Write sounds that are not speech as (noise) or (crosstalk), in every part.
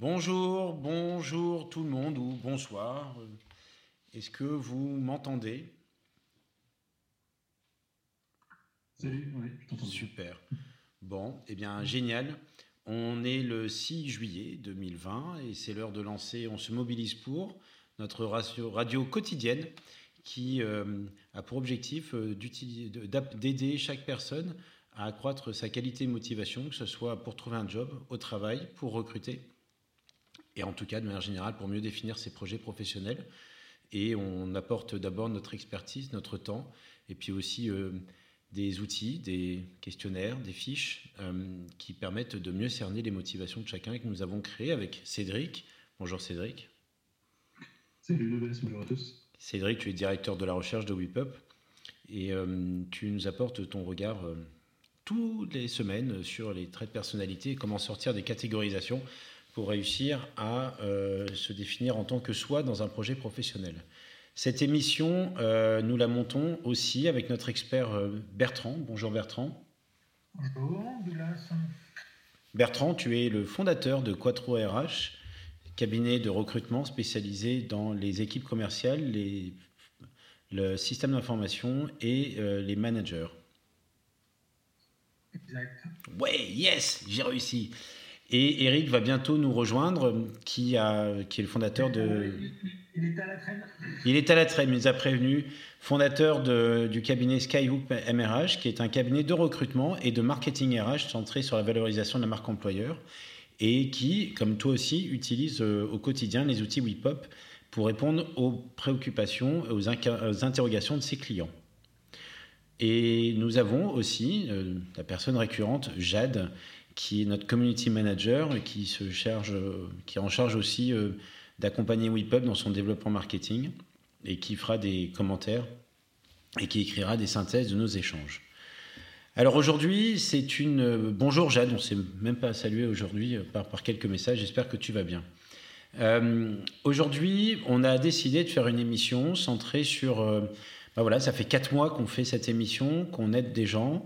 Bonjour, bonjour tout le monde ou bonsoir. Est-ce que vous m'entendez? Salut, oui, je t'entends. Super. Bon, eh bien, génial. On est le 6 juillet 2020 et c'est l'heure de lancer On se mobilise pour notre radio, quotidienne qui euh, a pour objectif euh, d'aider chaque personne à accroître sa qualité de motivation, que ce soit pour trouver un job, au travail, pour recruter, et en tout cas de manière générale pour mieux définir ses projets professionnels. Et on apporte d'abord notre expertise, notre temps, et puis aussi euh, des outils, des questionnaires, des fiches euh, qui permettent de mieux cerner les motivations de chacun et que nous avons créé avec Cédric. Bonjour Cédric. Salut le best, bonjour à tous. Cédric, tu es directeur de la recherche de WIPUP et euh, tu nous apportes ton regard toutes les semaines sur les traits de personnalité et comment sortir des catégorisations pour réussir à euh, se définir en tant que soi dans un projet professionnel. Cette émission, euh, nous la montons aussi avec notre expert euh, Bertrand. Bonjour Bertrand. Bonjour, Douglas. Bertrand, tu es le fondateur de Quattro RH, cabinet de recrutement spécialisé dans les équipes commerciales, les, le système d'information et euh, les managers. Exact. Ouais, yes, j'ai réussi. Et Eric va bientôt nous rejoindre, qui, a, qui est le fondateur de... Il est à la traîne. Il est à la traîne, il nous a prévenu, fondateur de- du cabinet Skyhook MRH, qui est un cabinet de recrutement et de marketing RH centré sur la valorisation de la marque employeur et qui, comme toi aussi, utilise euh, au quotidien les outils WePop pour répondre aux préoccupations et aux, aux interrogations de ses clients. Et nous avons aussi euh, la personne récurrente, Jade, qui est notre community manager et qui, se charge, euh, qui est en charge aussi euh, d'accompagner WePub dans son développement marketing et qui fera des commentaires et qui écrira des synthèses de nos échanges. Alors aujourd'hui, c'est une... euh, Bonjour Jade, on ne s'est même pas salué aujourd'hui par, quelques messages, j'espère que tu vas bien. Aujourd'hui, on a décidé de faire une émission centrée sur... euh, ben voilà, ça fait quatre mois qu'on fait cette émission, qu'on aide des gens.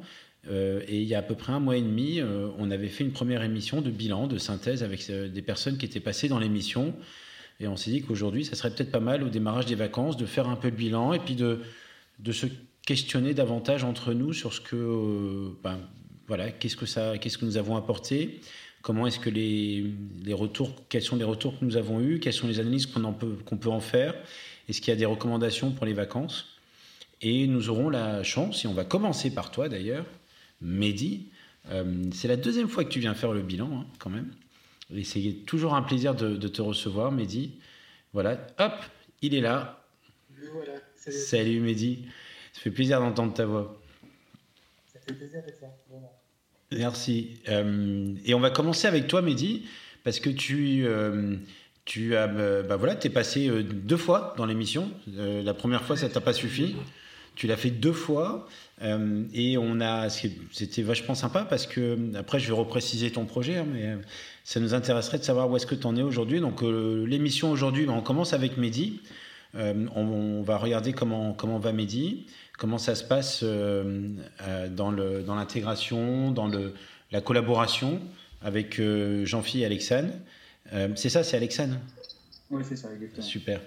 Euh, et il y a à peu près un mois et demi, euh, on avait fait une première émission de bilan, de synthèse avec euh, des personnes qui étaient passées dans l'émission. Et on s'est dit qu'aujourd'hui, ça serait peut-être pas mal au démarrage des vacances de faire un peu le bilan et puis de, se questionner davantage entre nous sur ce que, ben, voilà, qu'est-ce que ça, qu'est-ce que nous avons apporté, comment est-ce que les, retours, quels sont les retours que nous avons eus, quelles sont les analyses qu'on peut, qu'on peut en faire, est-ce qu'il y a des recommandations pour les vacances? Et nous aurons la chance, et on va commencer par toi d'ailleurs, Mehdi. Euh, c'est la deuxième fois que tu viens faire le bilan, hein, quand même. Et c'est toujours un plaisir de, de te recevoir, Mehdi. Voilà, hop, il est là. Voilà. Salut. Salut Mehdi. Ça fait plaisir d'entendre ta voix. Ça fait plaisir d'être là. Vraiment. Merci. Euh, et on va commencer avec toi, Mehdi, parce que tu, euh, tu as, bah voilà, es passé deux fois dans l'émission. La première fois, ça t'a pas suffi. Tu l'as fait deux fois euh, et on a, c'était vachement sympa parce que après je vais repréciser ton projet, hein, mais euh, ça nous intéresserait de savoir où est-ce que tu en es aujourd'hui. Donc euh, l'émission aujourd'hui, bah, on commence avec Mehdi. Euh, on, on va regarder comment comment va Mehdi, comment ça se passe dans le dans l'intégration, dans le la collaboration avec Jean-Philippe et Alexandre. Euh, c'est ça, c'est Alexandre. Oui, c'est ça, exactement. Super.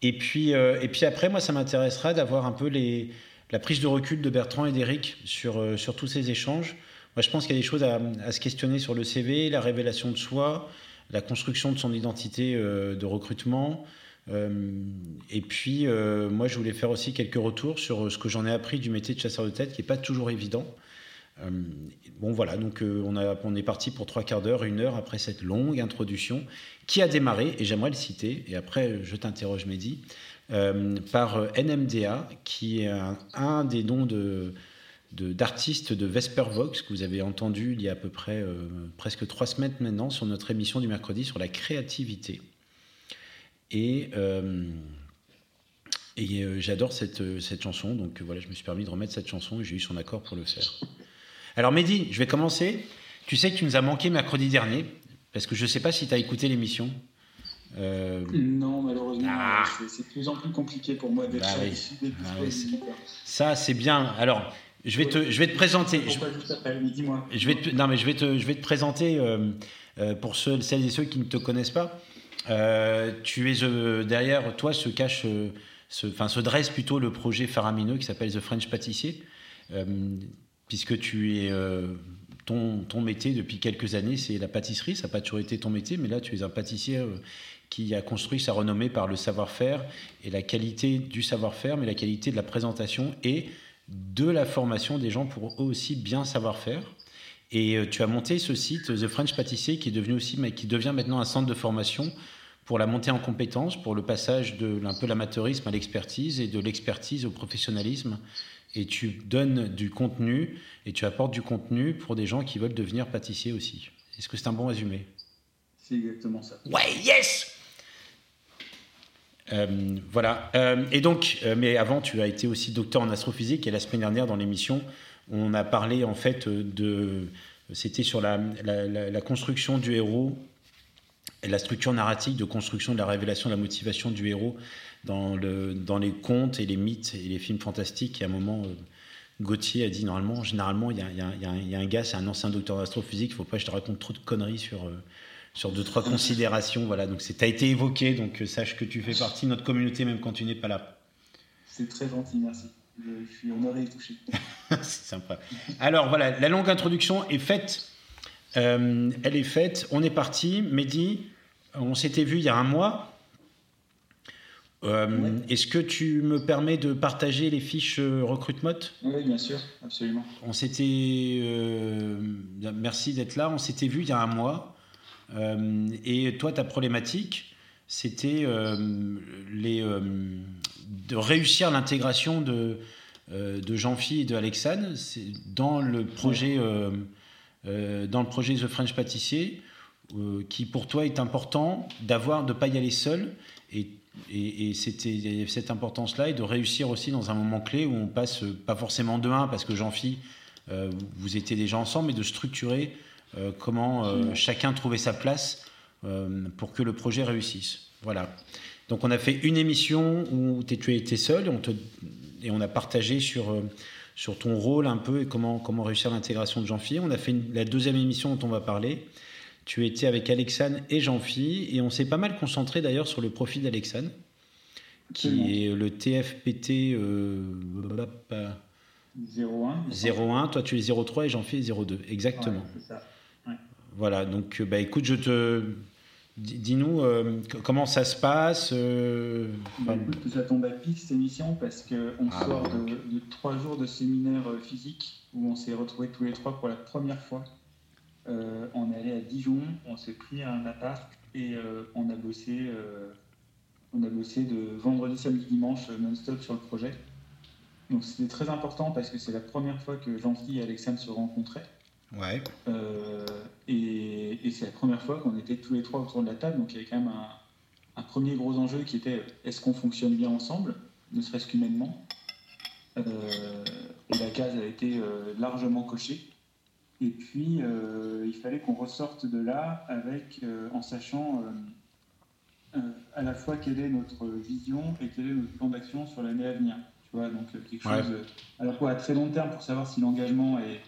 Et puis, et puis après, moi, ça m'intéressera d'avoir un peu les, la prise de recul de Bertrand et d'Éric sur, euh, sur tous ces échanges. Moi, je pense qu'il y a des choses à, se questionner sur le CV, la révélation de soi, la construction de son identité euh, de recrutement. Euh, et puis, moi, je voulais faire aussi quelques retours sur ce que j'en ai appris du métier de chasseur de tête, qui n'est pas toujours évident. Bon, voilà, donc on, on est parti pour trois quarts d'heure, une heure après cette longue introduction qui a démarré, et j'aimerais le citer, et après je t'interroge Mehdi, euh, par euh, NMDA, qui est un, des noms d'artistes de Vespervox que vous avez entendu il y a à peu près euh, presque trois semaines maintenant sur notre émission du mercredi sur la créativité. Et, j'adore cette, chanson, donc voilà, je me suis permis de remettre cette chanson et j'ai eu son accord pour le faire. Alors Mehdi, je vais commencer. Tu sais que tu nous as manqué mercredi dernier, parce que je ne sais pas si tu as écouté l'émission. Euh, Non, c'est- c'est de plus en plus compliqué pour moi d'être Bah oui. d'être Ah oui, ça, c'est bien. Alors, je vais te, je vais te présenter. je-. Je vais te, non, mais je vais te, je vais te présenter euh, Euh, pour ceux, celles et ceux qui ne te connaissent pas, euh, tu es euh, derrière toi se cache, se, enfin se dresse plutôt le projet faramineux qui s'appelle The French Pâtissier, puisque tu es ton, ton métier depuis quelques années, c'est la pâtisserie. Ça n'a pas toujours été ton métier, mais là tu es un pâtissier qui a construit sa renommée par le savoir-faire et la qualité du savoir-faire, mais la qualité de la présentation et de la formation des gens pour eux aussi bien savoir faire. Et euh, tu as monté ce site, The French Pâtissier, qui est devenu aussi, mais qui devient maintenant un centre de formation pour la montée en compétences, pour le passage de un peu l'amateurisme à l'expertise et de l'expertise au professionnalisme. Et tu donnes du contenu et tu apportes du contenu pour des gens qui veulent devenir pâtissiers aussi. Est-ce que c'est un bon résumé? C'est exactement ça. Ouais, yes Euh, voilà. Euh, et donc, euh, mais avant, tu as été aussi docteur en astrophysique et la semaine dernière dans l'émission, on a parlé en fait de, c'était sur la, construction du héros la structure narrative de construction de la révélation, de la motivation du héros dans, le, dans les contes et les mythes et les films fantastiques. Et à un moment, Gauthier a dit normalement, généralement, il y a, il il un- il gars, c'est un ancien docteur d'astrophysique, il ne faut pas que je te raconte trop de conneries sur, sur deux, trois considérations. Voilà, donc tu as été évoqué, donc euh, sache que tu fais partie de notre communauté même quand tu n'es pas là. C'est très gentil, merci. Je, je suis honoré et touché. (laughs) C'est sympa. Alors voilà, la longue introduction est faite. Euh, elle est faite. On est parti. Mehdi, on s'était vu il y a un mois. Euh, Ouais. Est-ce que tu me permets de partager les fiches recrutement Oui, bien sûr, absolument. On s'était. euh, merci d'être là. On s'était vu il y a un mois. Euh, et toi, ta problématique, c'était euh, les, euh, de réussir l'intégration de, de Jean-Phi et de Alexandre c'est dans le projet. dans le projet The French Pâtissier, qui pour toi est important d'avoir, de pas y aller seul, et, et, et c'était cette importance-là, et de réussir aussi dans un moment clé où on passe pas forcément de 1 parce que Jean-Phi, vous étiez déjà ensemble, mais de structurer comment euh, chacun trouvait sa place euh, pour que le projet réussisse. Voilà. Donc on a fait une émission où tu étais seul, et on, te, et on a partagé sur euh, sur ton rôle un peu et comment, comment réussir l'intégration de Jean-Phi. On a fait une- la deuxième émission dont on va parler. Tu étais avec Alexandre et Jean-Phi et on s'est pas mal concentré d'ailleurs sur le profil Absolument. qui est le TFPT euh, blablabla, 01. 01. Toi, tu es 03 et Jean-Phi est 02. Exactement. Ouais, c'est ça. Voilà, donc euh, bah, écoute, je te. dis- Dis-nous euh, comment ça se passe. euh, Bah, écoute, ça tombe à pic cette émission parce qu'on Ah, sort bah, de, de trois jours de séminaire euh, physique où on s'est retrouvés tous les trois pour la première fois. Euh, on est allé à Dijon, on s'est pris un appart et on a bossé, on a bossé de vendredi, samedi, dimanche non-stop sur le projet. Donc c'était très important parce que c'est la première fois que Jean-Philippe et Alexandre se rencontraient. Ouais. Euh, et et c'est la première fois qu'on était tous les trois autour de la table, donc il y avait quand même un, un premier gros enjeu qui était est-ce qu'on fonctionne bien ensemble, ne serait-ce qu'humainement Euh, Et la case a été euh, largement cochée. Et puis il fallait qu'on ressorte de là avec, en sachant à la fois quelle est notre vision et quel est notre plan d'action sur l'année à venir. Tu vois, donc quelque chose à la fois à très long terme pour savoir si l'engagement est,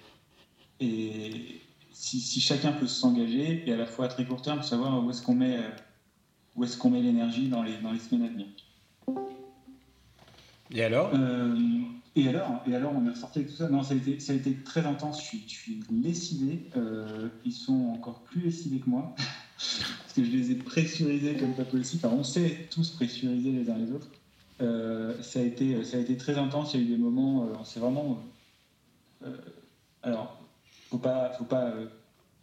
et si, si chacun peut s'engager, et à la fois à très court terme, savoir où est-ce qu'on met, euh, où est-ce qu'on met l'énergie dans les, dans les semaines à venir. Et alors? Euh, et, alors, et alors, on est ressorti avec tout ça. Non, ça a été, ça a été très intense. Je suis, je suis lessivé. Euh, ils sont encore plus lessivés que moi. (laughs) parce que je les ai pressurisés comme pas possible. Enfin, on s'est tous pressurisés les uns les autres. Euh, ça, a été, ça a été très intense. Il y a eu des moments, on s'est vraiment. alors, faut pas, faut pas euh,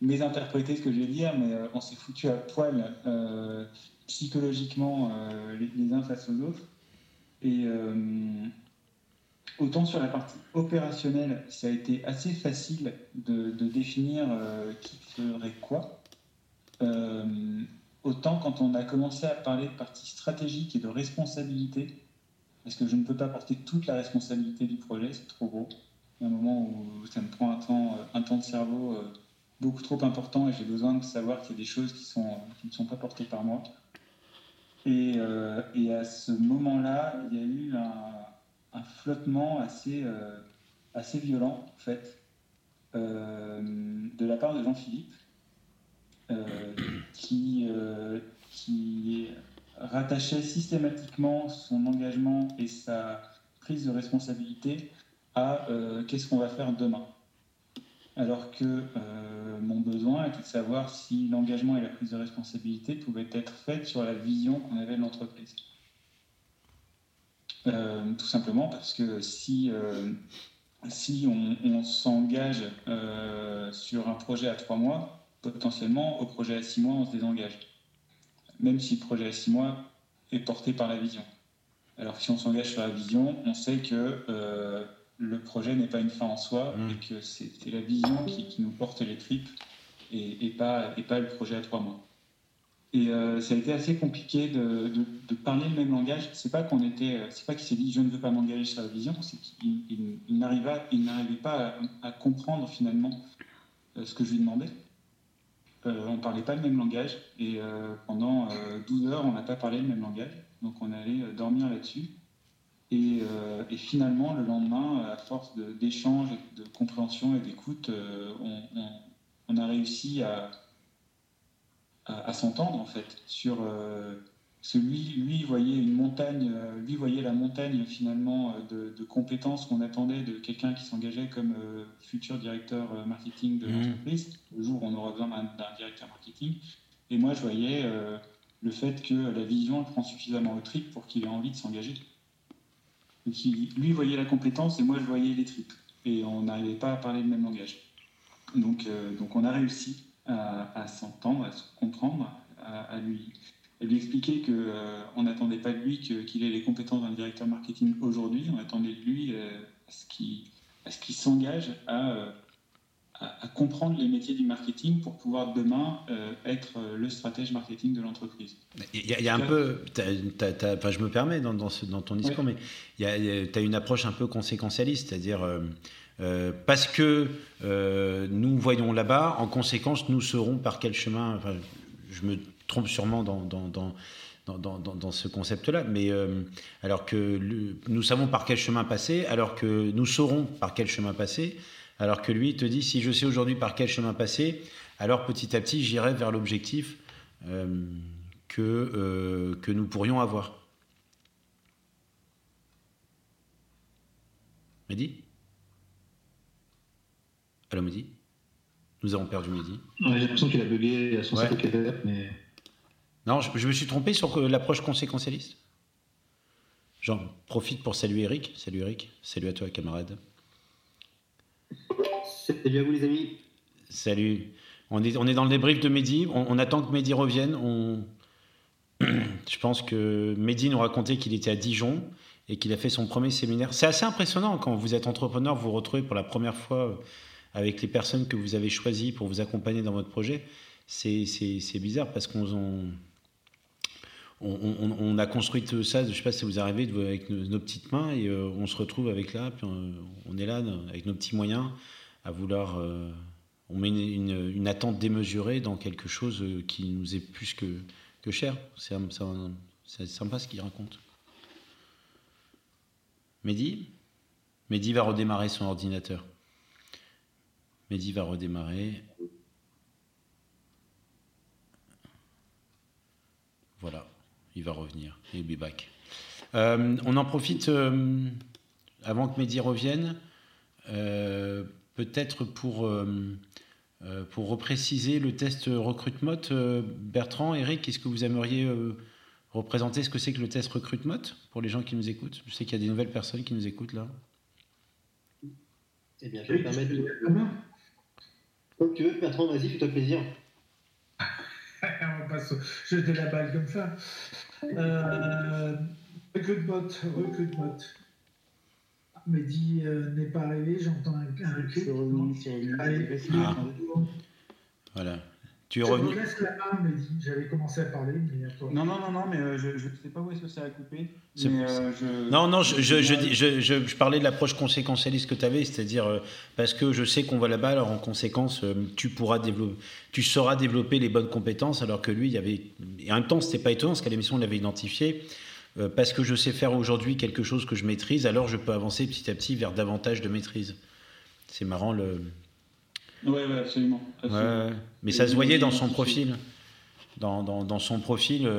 mésinterpréter ce que je vais dire, mais euh, on s'est foutu à poil euh, psychologiquement les, uns face aux autres. Et autant sur la partie opérationnelle, ça a été assez facile de, de définir qui ferait quoi. Autant quand on a commencé à parler de partie stratégique et de responsabilité, parce que je ne peux pas porter toute la responsabilité du projet, c'est trop gros. Il y a un moment où temps de cerveau euh, beaucoup trop important et j'ai besoin de savoir qu'il y a des choses qui, euh, ne sont pas portées par moi. Euh, et, à ce moment-là, il y a eu un, flottement assez, violent, en fait, de la part de Jean-Philippe, qui rattachait systématiquement son engagement et sa prise de responsabilité à qu'est-ce qu'on va faire demain. Alors que euh, mon besoin était de savoir si l'engagement et la prise de responsabilité pouvaient être faites sur la vision qu'on avait de l'entreprise. Euh, tout simplement parce que si, si on, on s'engage sur un projet à trois mois, potentiellement au projet à six mois, on se désengage. Même si le projet à six mois est porté par la vision. Alors si on s'engage sur la vision, on sait que euh, le projet n'est pas une fin en soi Mmh. et que c'est la vision qui, qui nous porte les tripes et, et pas, et pas le projet à trois mois. Et euh, ça a été assez compliqué de, de- de parler le même langage. C'est pas qu'on était, euh, c'est pas qu'il s'est dit je ne veux pas m'engager sur la vision, c'est qu'il il- il n'arriva- il n'arrivait pas à, à comprendre finalement euh, ce que je lui demandais. Euh, on parlait pas le même langage et euh, pendant euh, 12 heures, on n'a pas parlé le même langage. Donc on allait dormir là-dessus. Et, euh, et finalement, le lendemain, à force de- d'échanges, et de compréhension et d'écoute, euh, on, on- on a réussi à, à, à s'entendre en fait sur euh, que lui, voyait une montagne, lui voyait la montagne finalement de, de compétences qu'on attendait de quelqu'un qui s'engageait comme futur directeur marketing de Mhm. l'entreprise, le jour où on aura besoin d'un directeur marketing. Et moi, je voyais le fait que la vision prend suffisamment au trip pour qu'il ait envie de s'engager. Lui voyait la compétence et moi, je voyais les tripes. Et on n'arrivait pas à parler le même langage. Donc, euh, donc on a réussi à, s'entendre, à se comprendre, à, lui, expliquer qu'on euh, on n'attendait pas de lui qu'il ait les compétences d'un directeur marketing aujourd'hui, on attendait de lui euh, à ce qu'il s'engage à, à, à comprendre les métiers du marketing pour pouvoir demain euh, être euh, le stratège marketing de l'entreprise. Il y, a- il y a un peu, enfin, je me permets dans, dans, ce- dans ton discours, mais tu as une approche un peu conséquentialiste, c'est-à-dire euh, euh, parce que nous voyons là-bas, en conséquence, nous saurons par quel chemin. Enfin, je me trompe sûrement dans, dans, dans, dans, dans- dans- dans ce concept-là, mais euh, alors que le- nous savons par quel chemin passer, alors que nous saurons par quel chemin passer, alors que lui il te dit si je sais aujourd'hui par quel chemin passer, alors petit à petit j'irai vers l'objectif. euh, que, euh, que nous pourrions avoir. Mehdi? Allô Mehdi? Nous avons perdu Mehdi. Ouais, J'ai l'impression qu'il a bugué à son Ouais. mais Non, je, je me suis trompé sur l'approche conséquentialiste. J'en profite pour saluer Eric. Salut Eric. Salut à toi camarade. Salut à vous les amis. Salut. On est, on est dans le débrief de Mehdi. On, attend que Mehdi revienne. On... (clears throat) Je pense que Mehdi nous racontait qu'il était à Dijon et qu'il a fait son premier séminaire. C'est assez impressionnant quand vous êtes entrepreneur, vous vous retrouvez pour la première fois avec les personnes que vous avez choisies pour vous accompagner dans votre projet. C'est bizarre parce qu'on on, a construit tout ça, je ne sais pas si vous arrivez avec nos, petites mains et euh, on se retrouve avec là, puis on, est là avec nos petits moyens à vouloir... euh, on met une, attente démesurée dans quelque chose euh, qui nous est plus que, cher. C'est c'est sympa ce qu'il raconte. Mehdi? Mehdi va redémarrer son ordinateur. Mehdi va redémarrer. Voilà, il va revenir. Il be back. Euh, on en profite, euh, avant que Mehdi revienne, euh, peut-être pour, pour repréciser le test recrutement. Bertrand, Eric, est-ce que vous aimeriez euh, représenter ce que c'est que le test recrutement pour les gens qui nous écoutent? Je sais qu'il y a des nouvelles personnes qui nous écoutent là. Eh bien, je vais me permettre de. Comme tu veux, Bertrand, vas-y, fais-toi plaisir. (laughs) On va pas se jeter la balle comme ça. Euh, recrute bot, recrute bot. Mehdi euh, n'est pas arrivé, j'entends un, un recul. C'est revenu, c'est revenu. Allez, C'est il est Ah. Voilà. Tu es Je revenu vous laisse la main, Mehdi. J'avais commencé à parler, mais à toi. Non, non, non, non, mais euh, je ne sais pas où est-ce que ça a coupé. Mais, euh, je- Non, non, je, je, je, dis- je, je- je parlais de l'approche conséquentialiste que tu avais, c'est-à-dire euh, parce que je sais qu'on va là-bas, alors en conséquence, euh, tu pourras développer, tu sauras développer les bonnes compétences, alors que lui, il y avait. Et en même temps, c'était pas étonnant, parce qu'à l'émission, on l'avait identifié. euh, parce que je sais faire aujourd'hui quelque chose que je maîtrise, alors je peux avancer petit à petit vers davantage de maîtrise. C'est marrant le. Ouais, ouais, absolument. absolument. Ouais, mais ça se voyait dans son profil. dans, dans, son profil,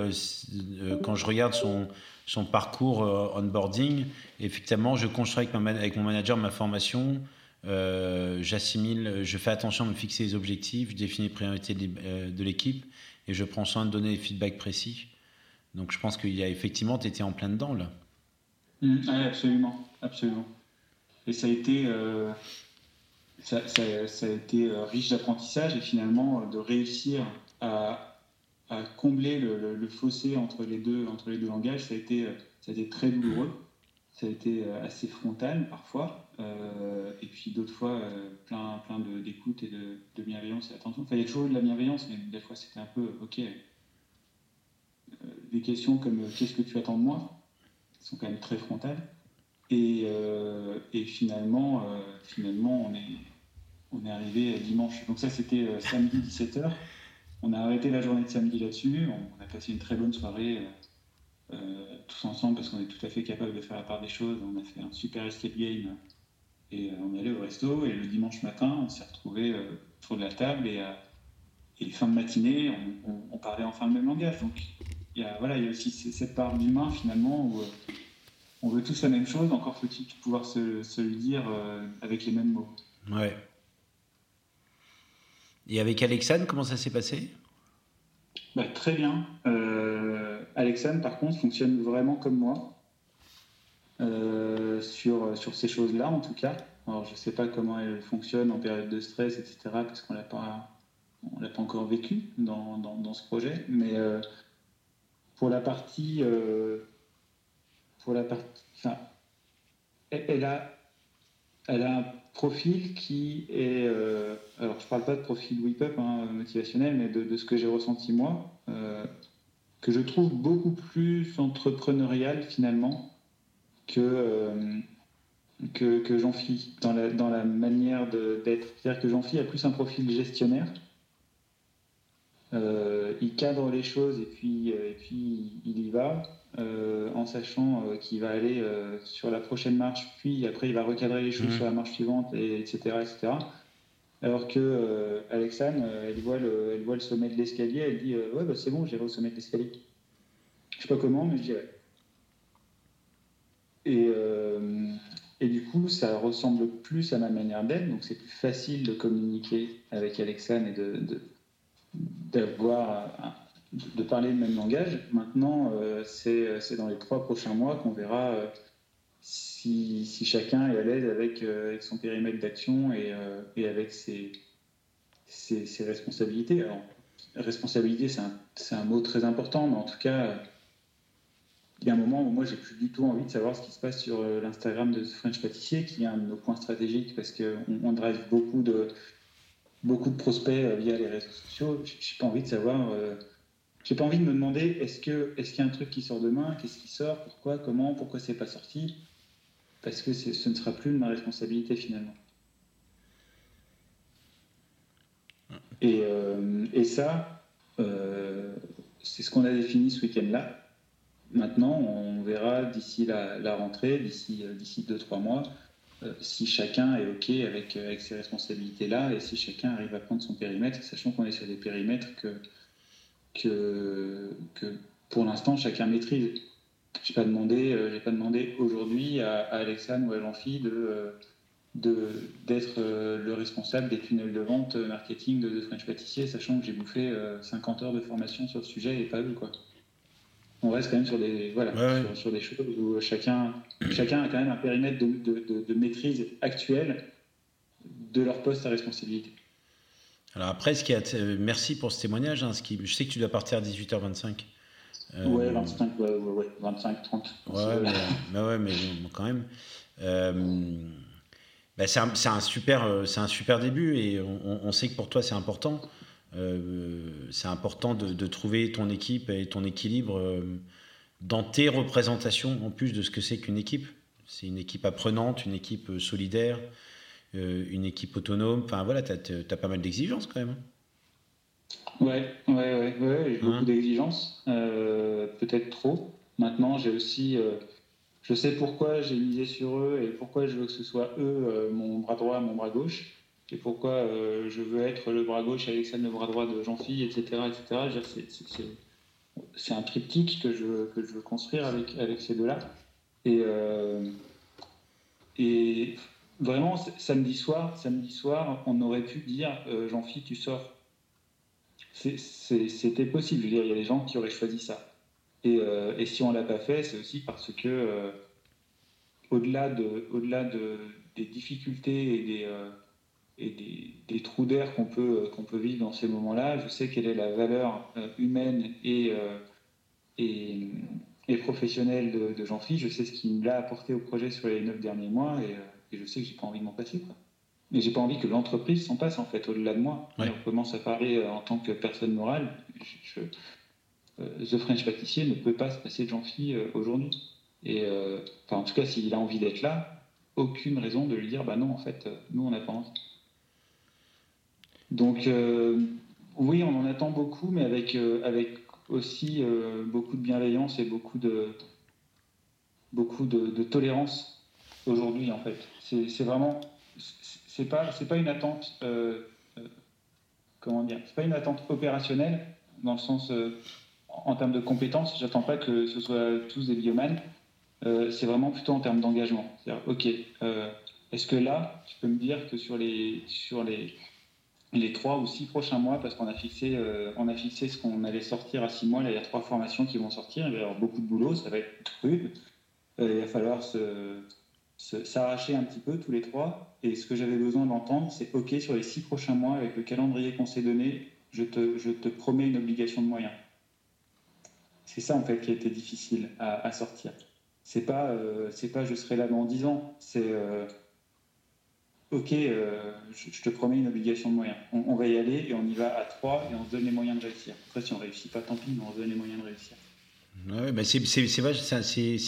quand je regarde son, son parcours onboarding, effectivement, je construis avec, avec mon manager ma formation, j'assimile, je fais attention à me fixer les objectifs, je définis les priorités de l'équipe et je prends soin de donner des feedbacks précis. Donc je pense qu'il y a effectivement, tu étais en plein dedans là. Mmh, oui, absolument, absolument. Et ça a été, euh, ça, a été euh, riche d'apprentissage et finalement euh, de réussir à, combler le, fossé entre les, deux, langages, ça a été, ça a été très douloureux. Ça a été assez frontal parfois, et puis d'autres fois plein, plein d'écoute et de, bienveillance et d'attention. Enfin, il y a toujours de la bienveillance, mais des fois c'était un peu ok. des questions comme qu'est-ce que tu attends de moi? Sont quand même très frontales. Et, euh, et finalement, euh, finalement, on est, on est arrivé dimanche. Donc ça, c'était euh, samedi 17h. On a arrêté la journée de samedi là-dessus. On, a passé une très bonne soirée tous ensemble parce qu'on est tout à fait capable de faire la part des choses. On a fait un super escape game et on allé au resto. Et le dimanche matin, on s'est retrouvé autour de la table et, et fin de matinée, on, parlait enfin le même langage. Donc il voilà, il y a aussi cette part d'humain finalement où on veut tous la même chose, encore faut-il pouvoir se, le dire euh, avec les mêmes mots. Ouais. Et avec Alexandre, comment ça s'est passé? Bah, Très bien. Euh, Alexandre, par contre, fonctionne vraiment comme moi. Euh, sur, sur ces choses-là, en tout cas. Alors, je ne sais pas comment elle fonctionne en période de stress, etc., parce qu'on ne l'a pas, encore vécu dans, dans, ce projet. Mais pour la partie la partie. Enfin, elle, a, elle a un profil qui est. Euh, alors, je parle pas de profil whip-up hein, motivationnel, mais de, ce que j'ai ressenti moi, euh, que je trouve beaucoup plus entrepreneurial finalement que. Euh, que Jean-Phi dans la, dans la manière d'être. C'est-à-dire que Jean-Phi a plus un profil gestionnaire. il cadre les choses et puis, et puis il y va. Euh, en sachant euh, qu'il va aller euh, sur la prochaine marche, puis après il va recadrer les choses mmh. sur la marche suivante, et, etc., etc. Alors que Alexane, elle, voit le, elle voit le sommet de l'escalier, elle dit Ouais, bah, c'est bon, j'irai au sommet de l'escalier. Je sais pas comment, mais je dirais. Et, et du coup, ça ressemble plus à ma manière d'être, donc c'est plus facile de communiquer avec Alexane et de d'avoir de parler le même langage. Maintenant, euh, euh, c'est dans les trois prochains mois qu'on verra euh, si, si, chacun est à l'aise avec, son périmètre d'action et, et, avec ses, ses, responsabilités. Alors, responsabilité, c'est un, un, mot très important, mais en tout cas, il y a un moment où moi, j'ai plus du tout envie de savoir ce qui se passe sur l'Instagram de French Pâtissier, qui est un de nos points stratégiques parce qu'on on drive beaucoup de, beaucoup de prospects via les réseaux sociaux. J'ai pas envie de savoir j'ai pas envie de me demander est-ce que est-ce qu'il y a un truc qui sort demain, qu'est-ce qui sort, pourquoi, comment, pourquoi c'est pas sorti, parce que ce ne sera plus de ma responsabilité finalement. Et, euh, et ça, euh, c'est ce qu'on a défini ce week-end-là. Maintenant, on verra d'ici la, la, rentrée, d'ici euh, d'ici deux trois mois, si chacun est ok avec avec ces responsabilités-là et si chacun arrive à prendre son périmètre, sachant qu'on est sur des périmètres que que, que pour l'instant chacun maîtrise. Je n'ai pas demandé, euh, j'ai pas demandé aujourd'hui à, à, ou à Jean-Phi de, euh, de, d'être euh, le responsable des tunnels de vente marketing de, French Pâtissier, sachant que j'ai bouffé 50 heures de formation sur le sujet et pas eux. Quoi. On reste quand même sur des, voilà, Sur, des choses où chacun, chacun a quand même un périmètre de, de, maîtrise actuel de leur poste à responsabilité. Alors après, ce qui a merci pour ce témoignage. Hein, ce qui... Je sais que tu dois partir à 18h25. Euh... Ouais, 25, ouais, ouais, 25, 30. Ouais, mais, bah ouais, mais quand même. Euh... Bah c'est un, un, super, euh, c'est un super début et on, on, sait que pour toi c'est important. Euh, c'est important de, de, trouver ton équipe et ton équilibre euh, dans tes représentations en plus de ce que c'est qu'une équipe. C'est une équipe apprenante, une équipe solidaire, euh, une équipe autonome. Enfin voilà, tu as, pas mal d'exigences quand même. Hein. Ouais, ouais, ouais, j'ai beaucoup hein d'exigences, euh, peut-être trop. Maintenant, j'ai aussi, euh, je sais pourquoi j'ai misé sur eux et pourquoi je veux que ce soit eux mon bras droit, mon bras gauche. et pourquoi je veux être le bras gauche, Alexandre le bras droit de Jean-Philippe, etc. etc. C'est un triptyque que je, que je veux construire avec, avec ces deux-là. Et, et vraiment, samedi soir, samedi soir, on aurait pu dire Jean-Philippe, tu sors. C'était possible. Je veux dire, il y a des gens qui auraient choisi ça. Et, et si on l'a pas fait, c'est aussi parce que au-delà de, au-delà de, des difficultés et des, euh, et des, trous d'air qu'on peut, euh, qu'on peut vivre dans ces moments-là, je sais quelle est la valeur euh, humaine et, et, et, professionnelle de, Jean-Philippe. Je sais ce qu'il m'a apporté au projet sur les neuf derniers mois et, je sais que j'ai pas envie de m'en passer. Quoi. Mais j'ai pas envie que l'entreprise s'en passe en fait au-delà de moi. On commence à parler en tant que personne morale. Je, The French Pâtissier ne peut pas se passer de Jean-Philippe aujourd'hui. Et euh, en tout cas, s'il a envie d'être là, aucune raison de lui dire bah non, en fait, euh, nous, on n'a pas envie. Donc, euh, oui, on en attend beaucoup, mais avec, avec aussi beaucoup de bienveillance et beaucoup de, beaucoup de, tolérance aujourd'hui, en fait. C'est vraiment. C'est pas, pas une attente. comment dire C'est pas une attente opérationnelle, dans le sens. en termes de compétences, j'attends pas que ce soit tous des biomanes. Euh, c'est vraiment plutôt en termes d'engagement. C'est-à-dire, ok, euh, est-ce que là, tu peux me dire que sur les, sur les, les trois ou six prochains mois, parce qu'on a fixé, euh, on a fixé ce qu'on allait sortir à six mois, il y a trois formations qui vont sortir, il va y avoir beaucoup de boulot, ça va être rude, il va falloir s'arracher un petit peu tous les trois. Et ce que j'avais besoin d'entendre, c'est ok, sur les six prochains mois, avec le calendrier qu'on s'est donné, je te, je te promets une obligation de moyens. C'est ça en fait qui a été difficile à, sortir c'est pas, euh, c'est pas je serai là dans 10 ans, c'est euh, ok, euh, je, te promets une obligation de moyens. On, va y aller et on y va à 3 et on se donne les moyens de réussir. Après, si on réussit pas, tant pis, mais on se donne les moyens de réussir. Ouais, bah c'est,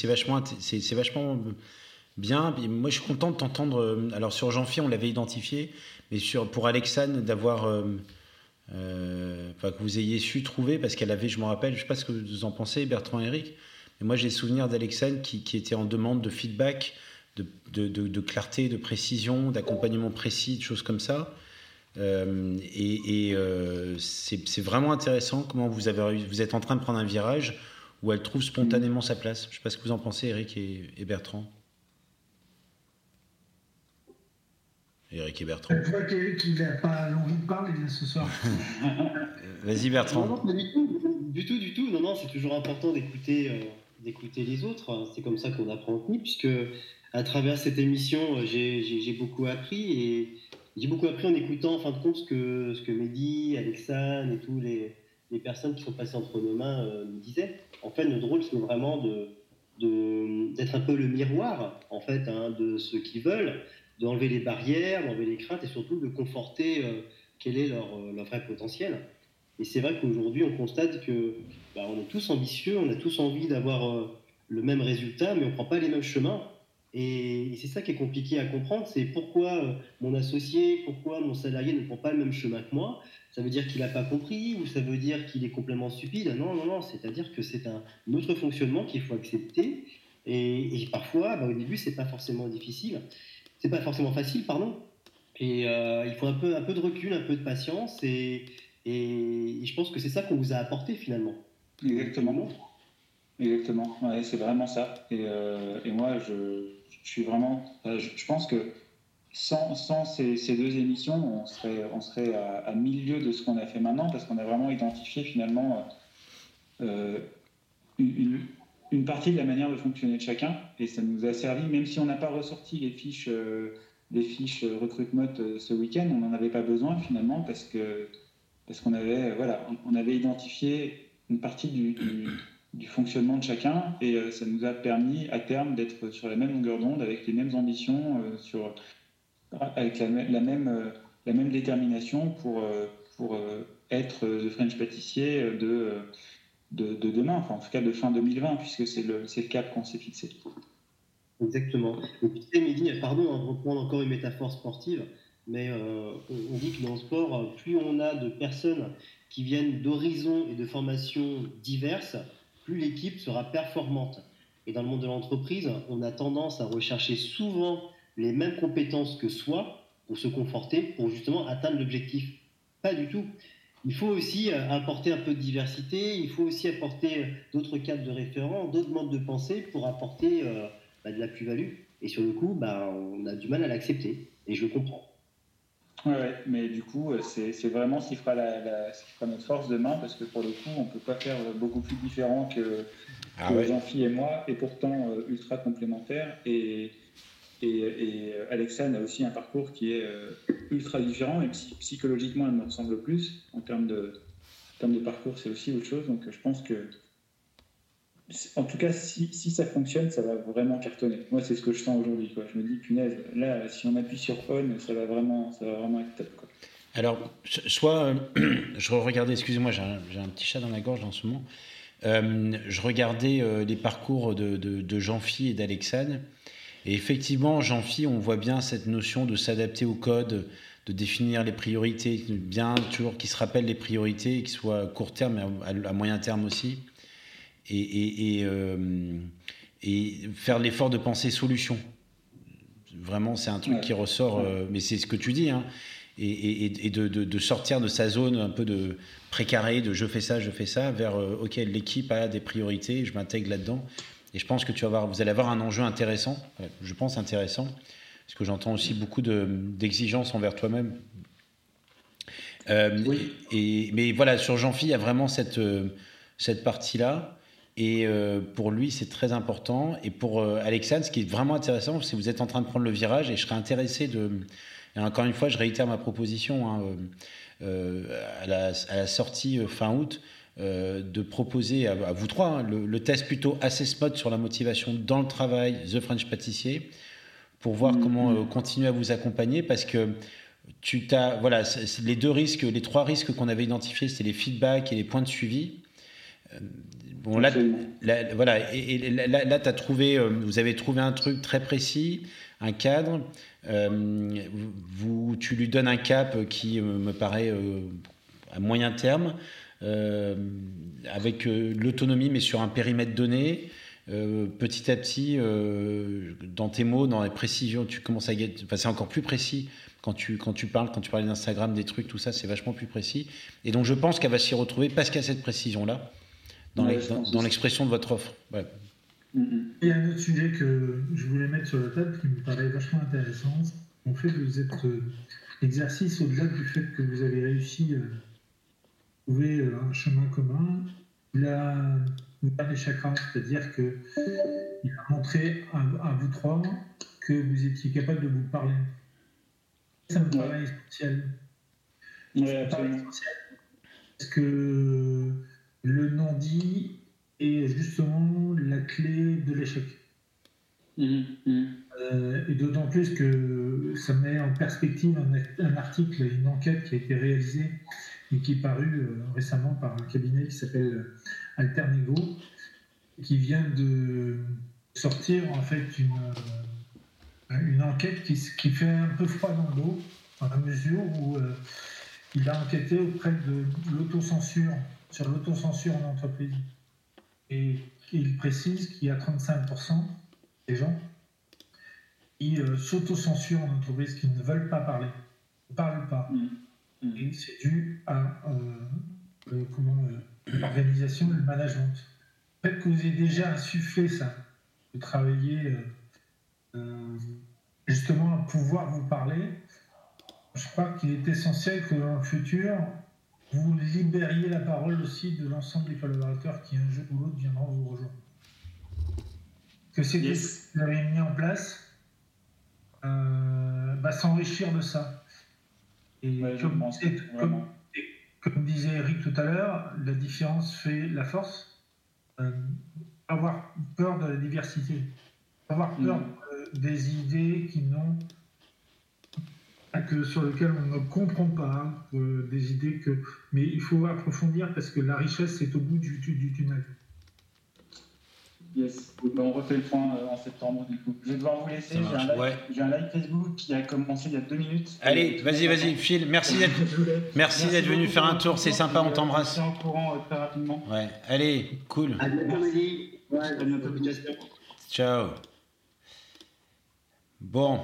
vachement, c'est vachement bien. Moi, je suis content de t'entendre. Alors, sur Jean-Philippe, on l'avait identifié, mais sur, pour Alexane, d'avoir. que vous ayez su trouver, parce qu'elle avait, je me rappelle, je ne sais pas ce que vous en pensez, Bertrand et Eric, et moi, j'ai souvenir d'Alexandre qui, qui, était en demande de feedback, de, de, de, clarté, de précision, d'accompagnement précis, de choses comme ça. Euh, et, euh, c'est vraiment intéressant comment vous, avez, vous êtes en train de prendre un virage où elle trouve spontanément sa place. Je ne sais pas ce que vous en pensez, Eric et, Bertrand. Eric et Bertrand. Je vois qu'Eric n'a pas envie de parler ce soir. (laughs) Vas-y Bertrand. Non, du tout, du tout, du tout. Non, non, c'est toujours important d'écouter euh, d'écouter les autres. C'est comme ça qu'on apprend en tennis, puisque à travers cette émission, j'ai beaucoup appris et j'ai beaucoup appris en écoutant en fin de compte ce que, ce que Mehdi, Alexandre et tous les, les personnes qui sont passées entre nos mains euh, nous disaient. En fait, notre rôle, c'est vraiment de d'être un peu le miroir en fait hein, de ceux qui veulent, d'enlever les barrières, d'enlever les craintes et surtout de conforter euh, quel est leur, euh, leur vrai potentiel. Et c'est vrai qu'aujourd'hui, on constate que bah, on est tous ambitieux, on a tous envie d'avoir euh, le même résultat, mais on ne prend pas les mêmes chemins. Et, c'est ça qui est compliqué à comprendre, c'est pourquoi mon associé, pourquoi mon salarié ne prend pas le même chemin que moi? Ça veut dire qu'il n'a pas compris ou ça veut dire qu'il est complètement stupide? Non, non, non, c'est-à-dire que c'est un autre fonctionnement qu'il faut accepter. Et, parfois, bah, au début, c'est pas forcément difficile, c'est pas forcément facile, pardon. Et euh, il faut un peu, un peu de recul, un peu de patience et, et, je pense que c'est ça qu'on vous a apporté finalement. Exactement. Exactement. Ouais, c'est vraiment ça. Et, euh, et moi, je, je, suis vraiment. Je, pense que sans, sans ces, ces, deux émissions, on serait, on serait à, milieu de ce qu'on a fait maintenant parce qu'on a vraiment identifié finalement euh, une, une, partie de la manière de fonctionner de chacun. Et ça nous a servi, même si on n'a pas ressorti les fiches, euh, les fiches recrute mode ce week-end, on n'en avait pas besoin finalement parce que parce qu'on avait, voilà, on avait identifié une partie du, du, fonctionnement de chacun et euh, ça nous a permis à terme d'être sur la même longueur d'onde, avec les mêmes ambitions, euh, sur, avec la, même, euh, la même détermination pour, pour être le French pâtissier de, de, de, demain, enfin en tout cas de fin 2020, puisque c'est le, le cap qu'on s'est fixé. Exactement. Et puis, Mehdi, pardon, de reprendre encore une métaphore sportive, mais euh, on dit que dans le sport, plus on a de personnes qui viennent d'horizons et de formations diverses, plus l'équipe sera performante. Et dans le monde de l'entreprise, on a tendance à rechercher souvent les mêmes compétences que soi, pour se conforter, pour justement atteindre l'objectif. Pas du tout. Il faut aussi euh, apporter un peu de diversité, il faut aussi apporter d'autres cadres de référents, d'autres modes de pensée pour apporter bah, de la plus-value. Et sur le coup, bah, on a du mal à l'accepter. Et je le comprends. Ouais, mais du coup, euh, c'est vraiment ce qui, fera la, fera notre force demain, parce que pour le coup, on ne peut pas faire beaucoup plus différent que, ah Jean-Phi et moi, et pourtant euh, ultra complémentaires. Et, et, et a aussi un parcours qui est euh, ultra différent, et psychologiquement, elle me ressemble plus. En termes de, parcours, c'est aussi autre chose. Donc je pense que en tout cas, si, ça fonctionne, ça va vraiment cartonner. Moi, c'est ce que je sens aujourd'hui. Je me dis, punaise, là, si on appuie sur on, ça va vraiment, ça va vraiment être top. Alors, soit, euh, (clears throat) je regardais, excusez-moi, j'ai un, petit chat dans la gorge en ce moment. Euh, je regardais les parcours de, Jean-Phi et d'Alexandre. Et effectivement, Jean-Phi, on voit bien cette notion de s'adapter au code, de définir les priorités, bien toujours qu'il se rappelle les priorités, qu'ils soient à court terme et à moyen terme aussi et, euh, et, faire l'effort de penser solution. Vraiment, c'est un truc qui ressort, euh, mais c'est ce que tu dis, hein, et, de, de, sortir de sa zone un peu de précaré, de je fais ça, je fais ça, vers euh, ok, l'équipe a des priorités, je m'intègre là-dedans. Et je pense que tu vas avoir, vous allez avoir un enjeu intéressant, je pense intéressant, parce que j'entends aussi beaucoup d'exigences envers toi-même. oui. et, mais voilà, sur Jean-Phi, il y a vraiment cette, cette partie-là. Et euh, pour lui, c'est très important. Et pour euh, Alexandre, ce qui est vraiment intéressant, c'est que vous êtes en train de prendre le virage et je serais intéressé de. Et encore une fois, je réitère ma proposition hein, euh, à, la, sortie fin août. De proposer à, vous trois hein, le, test plutôt Assess Mode sur la motivation dans le travail, The French Pâtissier, pour voir mm-hmm. comment continuer à vous accompagner parce que tu t'as voilà les deux risques, les trois risques qu'on avait identifiés, c'était les feedbacks et les points de suivi. Bon, là, voilà, et, là, as trouvé, euh, vous avez trouvé un truc très précis, un cadre. Euh, vous, tu lui donnes un cap qui euh, me paraît à moyen terme, avec l'autonomie, mais sur un périmètre donné. petit à petit, dans tes mots, dans les précisions, tu commences à c'est encore plus précis quand tu, quand tu parles, quand tu parles d'Instagram, des trucs, tout ça, c'est vachement plus précis. Et donc, je pense qu'elle va s'y retrouver parce qu'il y a cette précision-là dans l'expression de votre offre. Il y a un autre sujet que je voulais mettre sur la table qui me paraît vachement intéressant. En fait, vous êtes euh, l'exercice au-delà du fait que vous avez réussi euh, un chemin commun. Il a ouvert les chakras, c'est-à-dire qu'il a montré à, vous trois que vous étiez capable de vous parler. Ça me paraît essentiel. Oui, absolument. Essentiel. Parce que le non-dit est justement la clé de l'échec. Mmh, mmh. Euh, et d'autant plus que ça met en perspective un, article, une enquête qui a été réalisée et qui est parue euh, récemment par un cabinet qui s'appelle Alternego, qui vient de sortir en fait une, euh, une enquête qui, fait un peu froid dans l'eau, dans la mesure où il a enquêté auprès de l'autocensure sur l'autocensure en entreprise. Et il précise qu'il y a 35% des gens qui euh, s'autocensurent en entreprise, qui ne veulent pas parler, ne parlent pas. Mmh. Mmh. Et c'est dû à euh, l'organisation, le management. Fait que vous ayez déjà insufflé ça, de travailler euh, justement à pouvoir vous parler, je crois qu'il est essentiel que dans le futur, vous libériez la parole aussi de l'ensemble des collaborateurs qui, un jour ou l'autre, viendront vous rejoindre. Que ces que vous avez mis en place euh, bah, s'enrichir de ça. Et comme, disait Eric tout à l'heure, la différence fait la force. Euh, avoir peur de la diversité, avoir peur mm. euh, des idées qui n'ont que, sur lequel on ne comprend pas, euh, des idées que. Mais il faut approfondir parce que la richesse est au bout du, du, tunnel. Yes, ben, on refait le point euh, en septembre du coup. Je vais devoir vous laisser. J'ai un, live Facebook qui a commencé il y a deux minutes. Allez, vas-y, vas-y, Phil. Merci d'être, (laughs) merci, d'être venu faire un tour. C'est sympa, on t'embrasse. en courant euh, très rapidement. Ouais. Allez, cool. À bientôt, ouais, à bientôt. Ciao. Bon.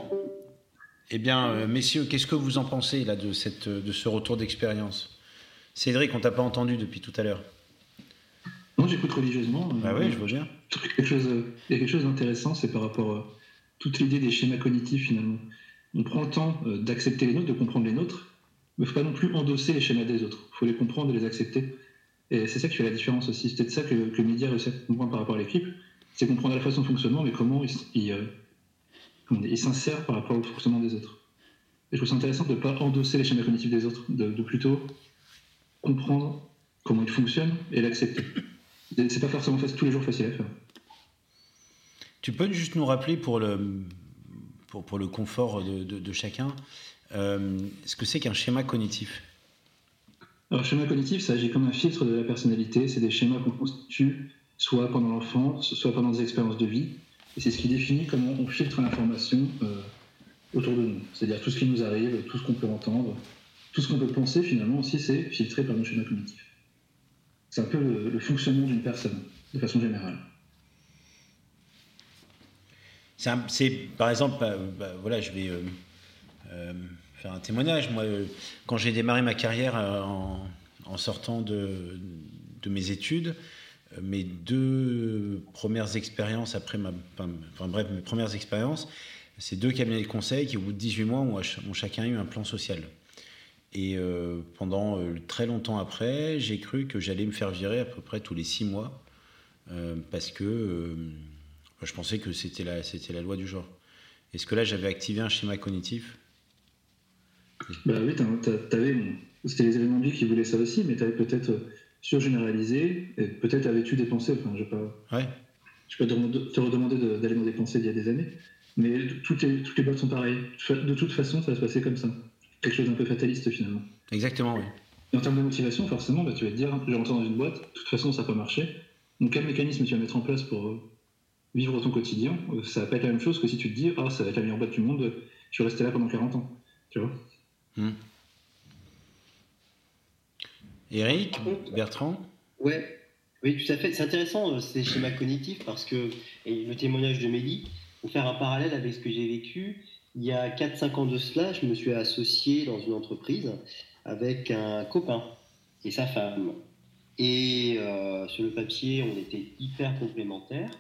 Eh bien, euh, messieurs, qu'est-ce que vous en pensez là de, cette, de ce retour d'expérience? Cédric, on t'a pas entendu depuis tout à l'heure. Non, j'écoute religieusement. Ah oui, je vois bien. Quelque chose, il y a quelque chose d'intéressant, c'est par rapport à toute l'idée des schémas cognitifs finalement. On prend le temps d'accepter les nôtres, de comprendre les nôtres, mais il ne faut pas non plus endosser les schémas des autres. Il faut les comprendre et les accepter. Et c'est ça qui fait la différence aussi. C'est peut-être ça que, que le média réussit à comprendre par rapport à l'équipe. C'est comprendre la façon de fonctionnement, mais comment il, il, s'insère par rapport au fonctionnement des autres. Et je trouve ça intéressant de ne pas endosser les schémas cognitifs des autres, de, plutôt comprendre comment ils fonctionnent et l'accepter. C'est pas forcément facile, tous les jours facile à faire. Tu peux juste nous rappeler pour le, pour, pour le confort de, de, chacun euh, ce que c'est qu'un schéma cognitif? Alors, schéma cognitif, ça agit comme un filtre de la personnalité. C'est des schémas qu'on constitue soit pendant l'enfance, soit pendant des expériences de vie. Et c'est ce qui définit comment on filtre l'information euh, autour de nous. C'est-à-dire tout ce qui nous arrive, tout ce qu'on peut entendre, tout ce qu'on peut penser, finalement aussi, c'est filtré par nos schémas cognitifs. C'est un peu le, fonctionnement d'une personne, de façon générale. C'est par exemple, bah, bah, voilà, je vais euh, euh, faire un témoignage. Moi, quand j'ai démarré ma carrière en, sortant de, mes études, mes deux premières expériences après ma, bref, mes premières expériences, c'est deux cabinets de conseil qui, au bout de 18 mois, ont, chacun eu un plan social. Et euh, pendant euh, très longtemps après, j'ai cru que j'allais me faire virer à peu près tous les six mois euh, parce que je pensais que c'était la, c'était la loi du genre. Est-ce que là, j'avais activé un schéma cognitif? Bah oui, t'avais, c'était les événements de vie qui voulaient ça aussi, mais tu avais peut-être surgénéralisé, et peut-être avais-tu dépensé, enfin je pas, ouais. je te redemander d'aller dans dépenser il y a des années, mais toutes les, toutes les boîtes sont pareilles. De toute façon, ça va se passer comme ça. Quelque chose d'un peu fataliste finalement. Exactement, oui. Et en termes de motivation, forcément, bah, tu vas te dire, je rentre dans une boîte, de toute façon, ça n'a pas marché. Donc quel mécanisme tu vas mettre en place pour euh, vivre ton quotidien? Euh, Ça va pas être la même chose que si tu te dis, ah, ça va être la meilleure boîte du monde, je vais rester là pendant 40 ans. Tu vois? Hmm. Eric, Bertrand? Ouais, oui, tout à fait. C'est intéressant euh, ces schémas cognitifs parce que, et le témoignage de Mélie, pour faire un parallèle avec ce que j'ai vécu, il y a 4-5 ans de cela, je me suis associé dans une entreprise avec un copain et sa femme. Et euh, sur le papier, on était hyper complémentaires.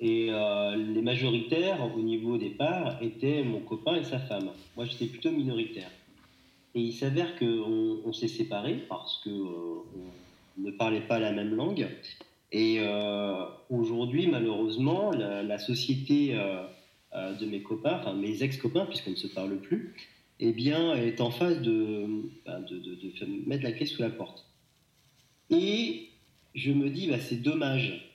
Et euh, les majoritaires au niveau des parts étaient mon copain et sa femme. Moi, j'étais plutôt minoritaire. Et il s'avère qu'on on, s'est séparés parce qu'on euh, ne parlait pas la même langue. Et aujourd'hui, malheureusement, la, société de mes copains, enfin mes ex-copains, puisqu'on ne se parle plus, eh bien, est en phase de, ben, de, de, mettre la clé sous la porte. Et je me dis, bah, c'est dommage.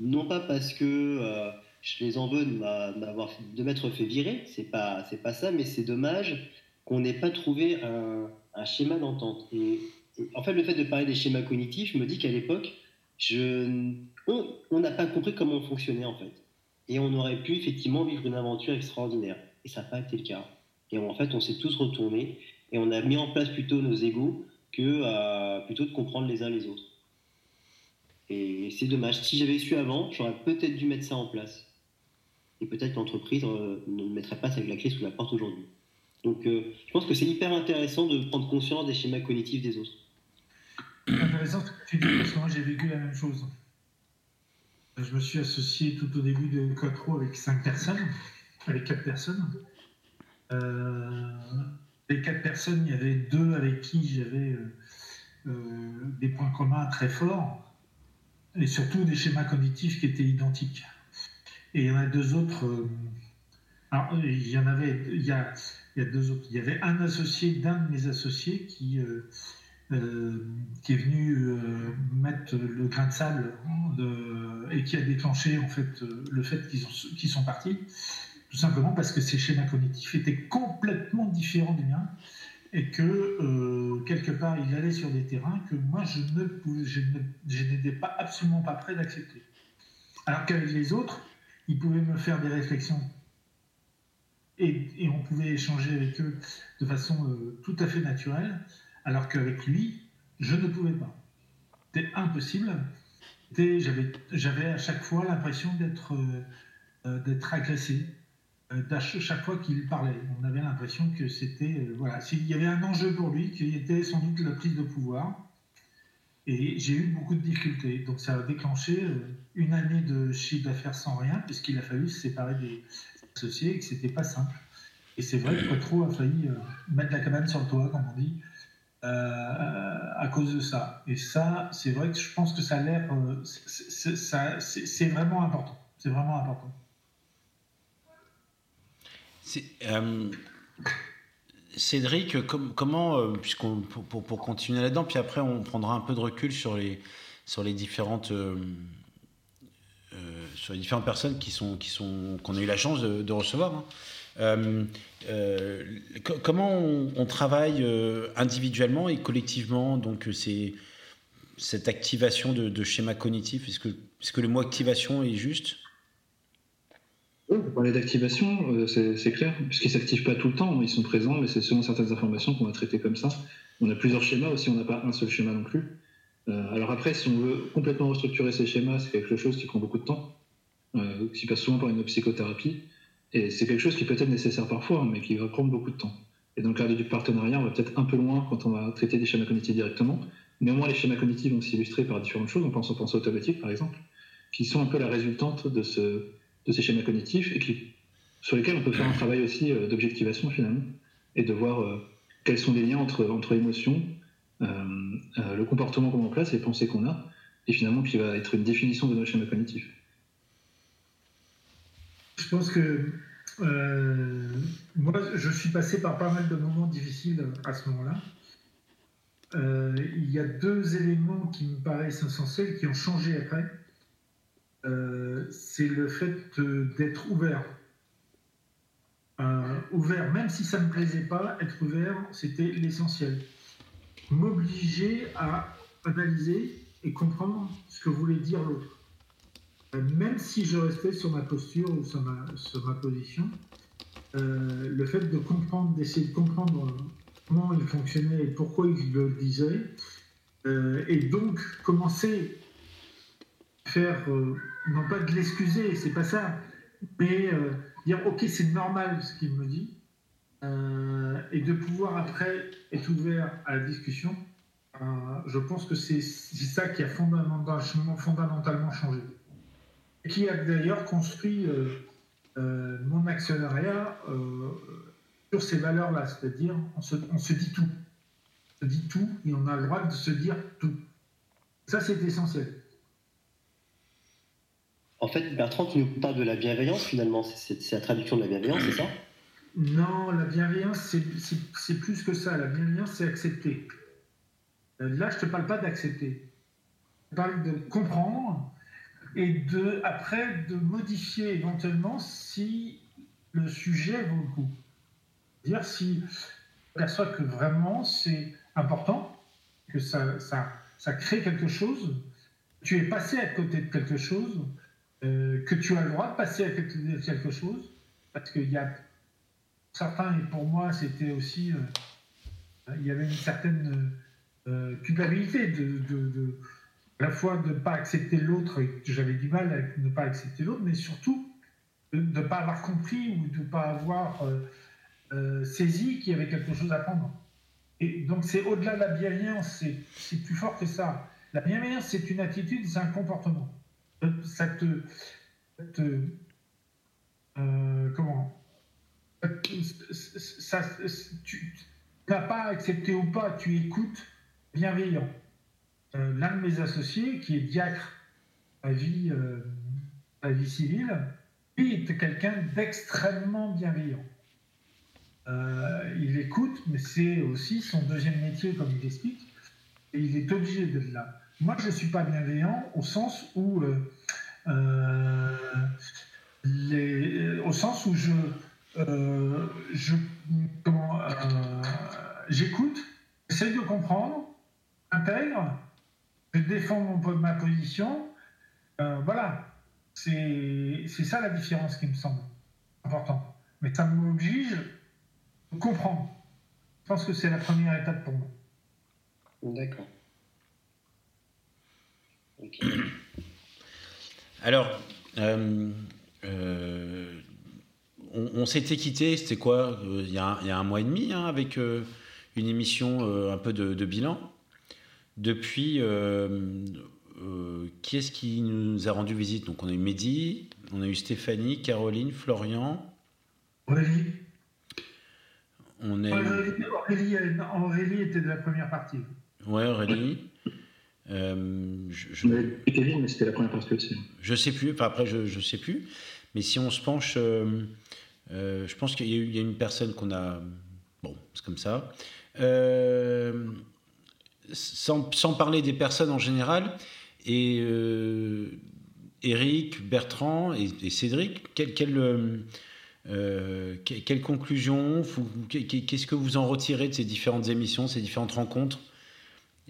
Non pas parce que je les en veux de, de m'être fait virer, c'est pas, c'est pas ça, mais c'est dommage qu'on n'ait pas trouvé un, schéma d'entente. Et, en fait, le fait de parler des schémas cognitifs, je me dis qu'à l'époque, on n'a pas compris comment on fonctionnait en fait. Et on aurait pu effectivement vivre une aventure extraordinaire. Et ça n'a pas été le cas. Et en fait, on s'est tous retournés et on a mis en place plutôt nos égaux que euh, plutôt de comprendre les uns les autres. Et c'est dommage. Si j'avais su avant, j'aurais peut-être dû mettre ça en place. Et peut-être l'entreprise euh, ne mettrait pas avec la clé sous la porte aujourd'hui. Donc euh, je pense que c'est hyper intéressant de prendre conscience des schémas cognitifs des autres. Intéressant ce que tu dis parce que moi j'ai vécu la même chose. Je me suis associé tout au début de Quattro avec cinq personnes, avec quatre personnes. Euh, les quatre personnes, il y avait deux avec qui j'avais euh, des points communs très forts et surtout des schémas cognitifs qui étaient identiques. Et il y en a deux autres. alors, il y en avait, il y a, il y a deux autres. Il y avait un associé d'un de mes associés qui, euh, euh, qui est venu euh, mettre le grain de sable et qui a déclenché en fait le fait qu'ils sont partis, tout simplement parce que ses schémas cognitifs étaient complètement différents du mien et que quelque part il allait sur des terrains que moi je ne je n'étais pas absolument pas prêt d'accepter. Alors qu'avec les autres, il pouvait me faire des réflexions et, on pouvait échanger avec eux de façon euh, tout à fait naturelle, alors qu'avec lui, je ne pouvais pas. C'était impossible. J'avais à chaque fois l'impression d'être euh, euh, d'être agressé. chaque fois qu'il parlait. On avait l'impression que c'était. voilà, il y avait un enjeu pour lui qui était sans doute la prise de pouvoir. Et j'ai eu beaucoup de difficultés. Donc ça a déclenché une année de chiffre d'affaires sans rien, puisqu'il a fallu se séparer des associés et que c'était pas simple. Et c'est vrai que Petro a failli mettre la cabane sur le toit, comme on dit, euh, à cause de ça. Et ça, c'est vrai que je pense que ça a l'air. Euh, c'est vraiment important. C'est vraiment important. Euh, Cédric, comment, puisqu'on pour, pour, continuer là-dedans, puis après on prendra un peu de recul sur les, sur les différentes. sur les différentes personnes qui sont qui sont qu'on a eu la chance de, recevoir. Hein. Euh, euh, comment on, travaille euh, individuellement et collectivement donc c'est cette activation de, schéma cognitif? Est-ce que, est que le mot activation est juste? Oui, pour parler d'activation, c'est clair, puisqu'ils ne s'activent pas tout le temps, ils sont présents, mais c'est selon certaines informations qu'on va traiter comme ça. On a plusieurs schémas aussi, on n'a pas un seul schéma non plus. alors après, si on veut complètement restructurer ces schémas, c'est quelque chose qui prend beaucoup de temps, qui passe souvent par une psychothérapie. Et c'est quelque chose qui peut être nécessaire parfois, mais qui va prendre beaucoup de temps. Et le cadre du partenariat, on va peut-être un peu loin quand on va traiter des schémas cognitifs directement. Néanmoins, les schémas cognitifs vont s'illustrer par différentes choses. On pense aux pensées automatiques, par exemple, qui sont un peu la résultante de, ce, de ces schémas cognitifs et qui, sur lesquels on peut faire un travail aussi euh, d'objectivation finalement et de voir euh, quels sont les liens entre, entre émotions, euh, le comportement qu'on en place, les pensées qu'on a, et finalement qui va être une définition de nos schémas cognitifs. Je pense que euh, moi, je suis passé par pas mal de moments difficiles à ce moment-là. Euh, il y a deux éléments qui me paraissent essentiels, qui ont changé après. Euh, c'est le fait d'être ouvert. ouvert, même si ça ne me plaisait pas, être ouvert, c'était l'essentiel. M'obliger à analyser et comprendre ce que voulait dire l'autre même si je restais sur ma posture ou sur ma, position, euh, le fait de comprendre, d'essayer de comprendre comment il fonctionnait et pourquoi il le disait, euh, et donc commencer à faire, euh, non pas de l'excuser, c'est pas ça, mais dire ok, c'est normal ce qu'il me dit, et de pouvoir après être ouvert à la discussion, je pense que c'est ça qui a fondamentalement changé qui a d'ailleurs construit euh, euh, mon actionnariat euh, sur ces valeurs-là, c'est-à-dire on se, on se, dit tout. On se dit tout et on a le droit de se dire tout. Ça, c'est essentiel. En fait, Bertrand, tu nous parles de la bienveillance finalement. C'est la traduction de la bienveillance, c'est ça? Non, la bienveillance, c'est plus que ça. La bienveillance, c'est accepter. Là, je ne te parle pas d'accepter. Je parle de comprendre et de, après de modifier éventuellement si le sujet vaut le coup. Dire si on perçoit que vraiment c'est important, que ça, ça, ça, crée quelque chose, tu es passé à côté de quelque chose, euh, que tu as le droit de passer à côté de quelque chose, parce qu'il y a certains, et pour moi c'était aussi, euh, il y avait une certaine euh, culpabilité de à la fois de ne pas accepter l'autre, j'avais du mal à ne pas accepter l'autre, mais surtout de ne pas avoir compris ou de ne pas avoir euh, euh, saisi qu'il y avait quelque chose à prendre. Et donc c'est au-delà de la bienveillance, c'est plus fort que ça. La bienveillance, c'est une attitude, c'est un comportement. Euh, ça te comment? Ça, Tu n'as pas accepté ou pas, tu écoutes bienveillant. Euh, l'un de mes associés, qui est diacre à vie, euh, à vie civile, lui est quelqu'un d'extrêmement bienveillant. Euh, il écoute, mais c'est aussi son deuxième métier, comme il explique, et il est obligé d'être là. Moi, je ne suis pas bienveillant au sens où, au sens où je j'écoute, j'essaie de comprendre, intègre, je défends ma position. Euh, voilà, c'est ça la différence qui me semble importante. Mais ça m'oblige à comprendre. Je pense que c'est la première étape pour moi. D'accord. (coughs) Alors, euh, euh, on, s'était quitté, c'était quoi? Il y, a un, mois et demi, hein, avec une émission un peu de, bilan. Depuis, qui est-ce qui nous a rendu visite? Donc on a eu Mehdi, on a eu Stéphanie, Caroline, Florian. Aurélie. On est... Aurélie, Aurélie, était de la première partie. Ouais, Aurélie. Euh, je, mais c'était la première partie aussi. Je sais plus, enfin, après je ne sais plus, mais si on se penche, euh, euh, je pense qu'il y, a une personne qu'on a, bon, c'est comme ça. Sans, parler des personnes en général, et Eric, Bertrand et, Cédric, quelle, quelle, quelle conclusion, qu'est-ce que vous en retirez de ces différentes émissions, ces différentes rencontres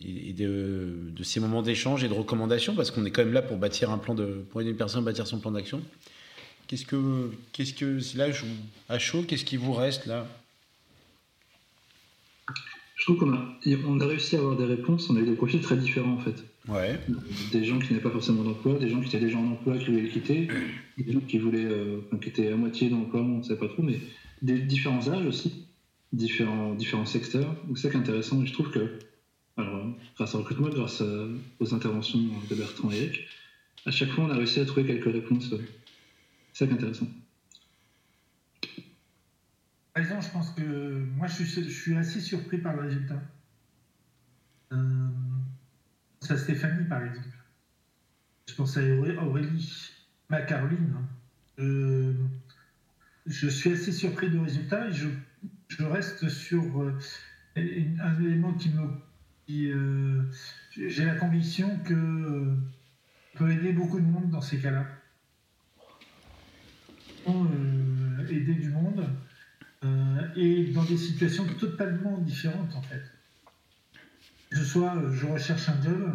et de, ces moments d'échange et de recommandation, parce qu'on est quand même là pour bâtir un plan de, pour aider une personne à bâtir son plan d'action? Qu'est-ce que, qu'est-ce que, là, je, à chaud, qu'est-ce qui vous reste là? Je trouve qu'on a, on a réussi à avoir des réponses. On a eu des profils très différents en fait. Ouais. Des gens qui n'avaient pas forcément d'emploi, des gens qui étaient déjà en emploi, qui voulaient le quitter, (clears throat) des gens qui voulaient, euh, qui étaient à moitié d'emploi, on ne sait pas trop, mais des différents âges aussi, différents, différents secteurs. Donc c'est ça qui est intéressant. Et je trouve que alors, grâce au recrutement, grâce aux interventions de Bertrand et Eric, à chaque fois, on a réussi à trouver quelques réponses. C'est ça qui est intéressant. Par exemple, je pense que moi, je suis, je suis assez surpris par le résultat. Euh, à Stéphanie, par exemple. Je pense à Aurélie, ma Caroline. Hein. je suis assez surpris du résultat et je, je reste sur euh, un élément qui me euh, j'ai la conviction que euh, peut aider beaucoup de monde dans ces cas-là. Euh, aider du monde et dans des situations totalement différentes en fait. Que ce soit je recherche un job,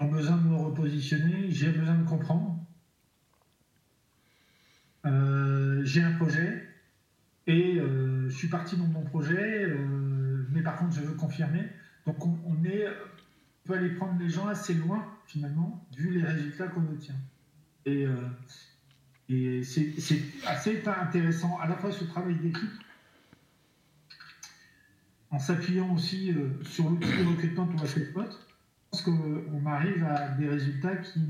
j'ai besoin de me repositionner, j'ai besoin de comprendre. j'ai un projet et je suis parti dans mon projet, mais par contre je veux confirmer. Donc on, est, peut aller prendre les gens assez loin finalement, vu les résultats qu'on obtient. Euh, et c'est assez intéressant à la fois ce travail d'équipe, en s'appuyant aussi euh, sur l'outil de recrutement pour la Je pense qu'on arrive à des résultats qui,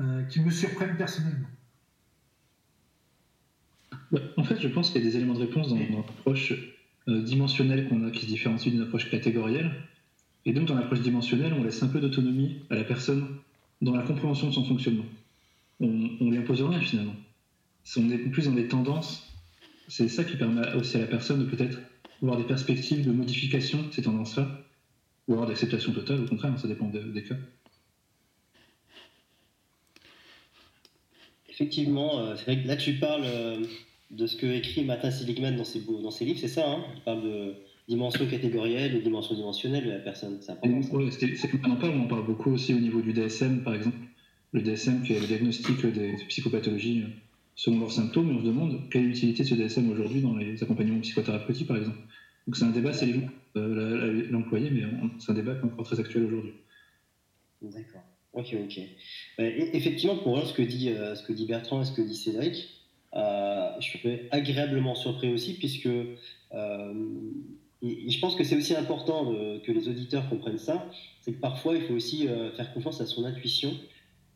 euh, qui me surprennent personnellement. Bah, en fait, je pense qu'il y a des éléments de réponse dans, dans l'approche euh, dimensionnelle qu'on a qui se différencie d'une approche catégorielle. Et donc, dans l'approche dimensionnelle, on laisse un peu d'autonomie à la personne dans la compréhension de son fonctionnement. On ne lui impose rien finalement. On est plus dans des tendances. C'est ça qui permet aussi à la personne de peut-être avoir des perspectives de modification de ces tendances-là, ou avoir d'acceptation totale, au contraire, ça dépend des cas. Effectivement, euh, c'est vrai que là tu parles euh, de ce que écrit Martin Seligman dans ses, dans ses livres, c'est ça hein? Il parle de dimension catégorielle et dimension dimensionnelle de la personne. C'est on en parle, on en parle beaucoup aussi au niveau du DSM, par exemple. Le DSM est le diagnostic des psychopathologies euh, selon leurs symptômes, et on se demande quelle est l'utilité de ce DSM aujourd'hui dans les accompagnements psychothérapeutiques, par exemple. Donc c'est un débat, c'est euh, l'employé, mais c'est un débat qui est encore très actuel aujourd'hui. D'accord. Ok, ok. Bah, effectivement, pour ce que euh, ce que dit Bertrand et ce que dit Cédric, je suis agréablement surpris aussi, puisque je pense que c'est aussi important que les auditeurs comprennent ça, c'est que parfois il faut aussi faire confiance à son intuition,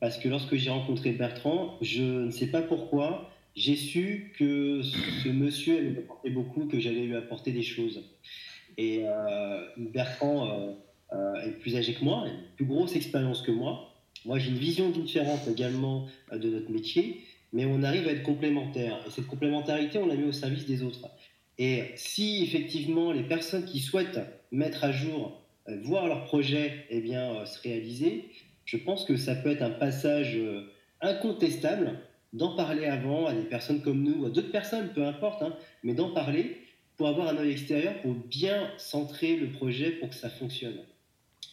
parce que lorsque j'ai rencontré Bertrand, je ne sais pas pourquoi, j'ai su que ce monsieur allait m'apporter beaucoup, que j'allais lui apporter des choses. Et Bertrand est plus âgé que moi, a une plus grosse expérience que moi. Moi, j'ai une vision différente également de notre métier mais on arrive à être complémentaires. Et cette complémentarité, on la met au service des autres. Et si effectivement les personnes qui souhaitent mettre à jour, euh, voir leur projet eh bien, euh, se réaliser, je pense que ça peut être un passage euh, incontestable d'en parler avant à des personnes comme nous, ou à d'autres personnes, peu importe, hein, mais d'en parler pour avoir un œil extérieur, pour bien centrer le projet pour que ça fonctionne.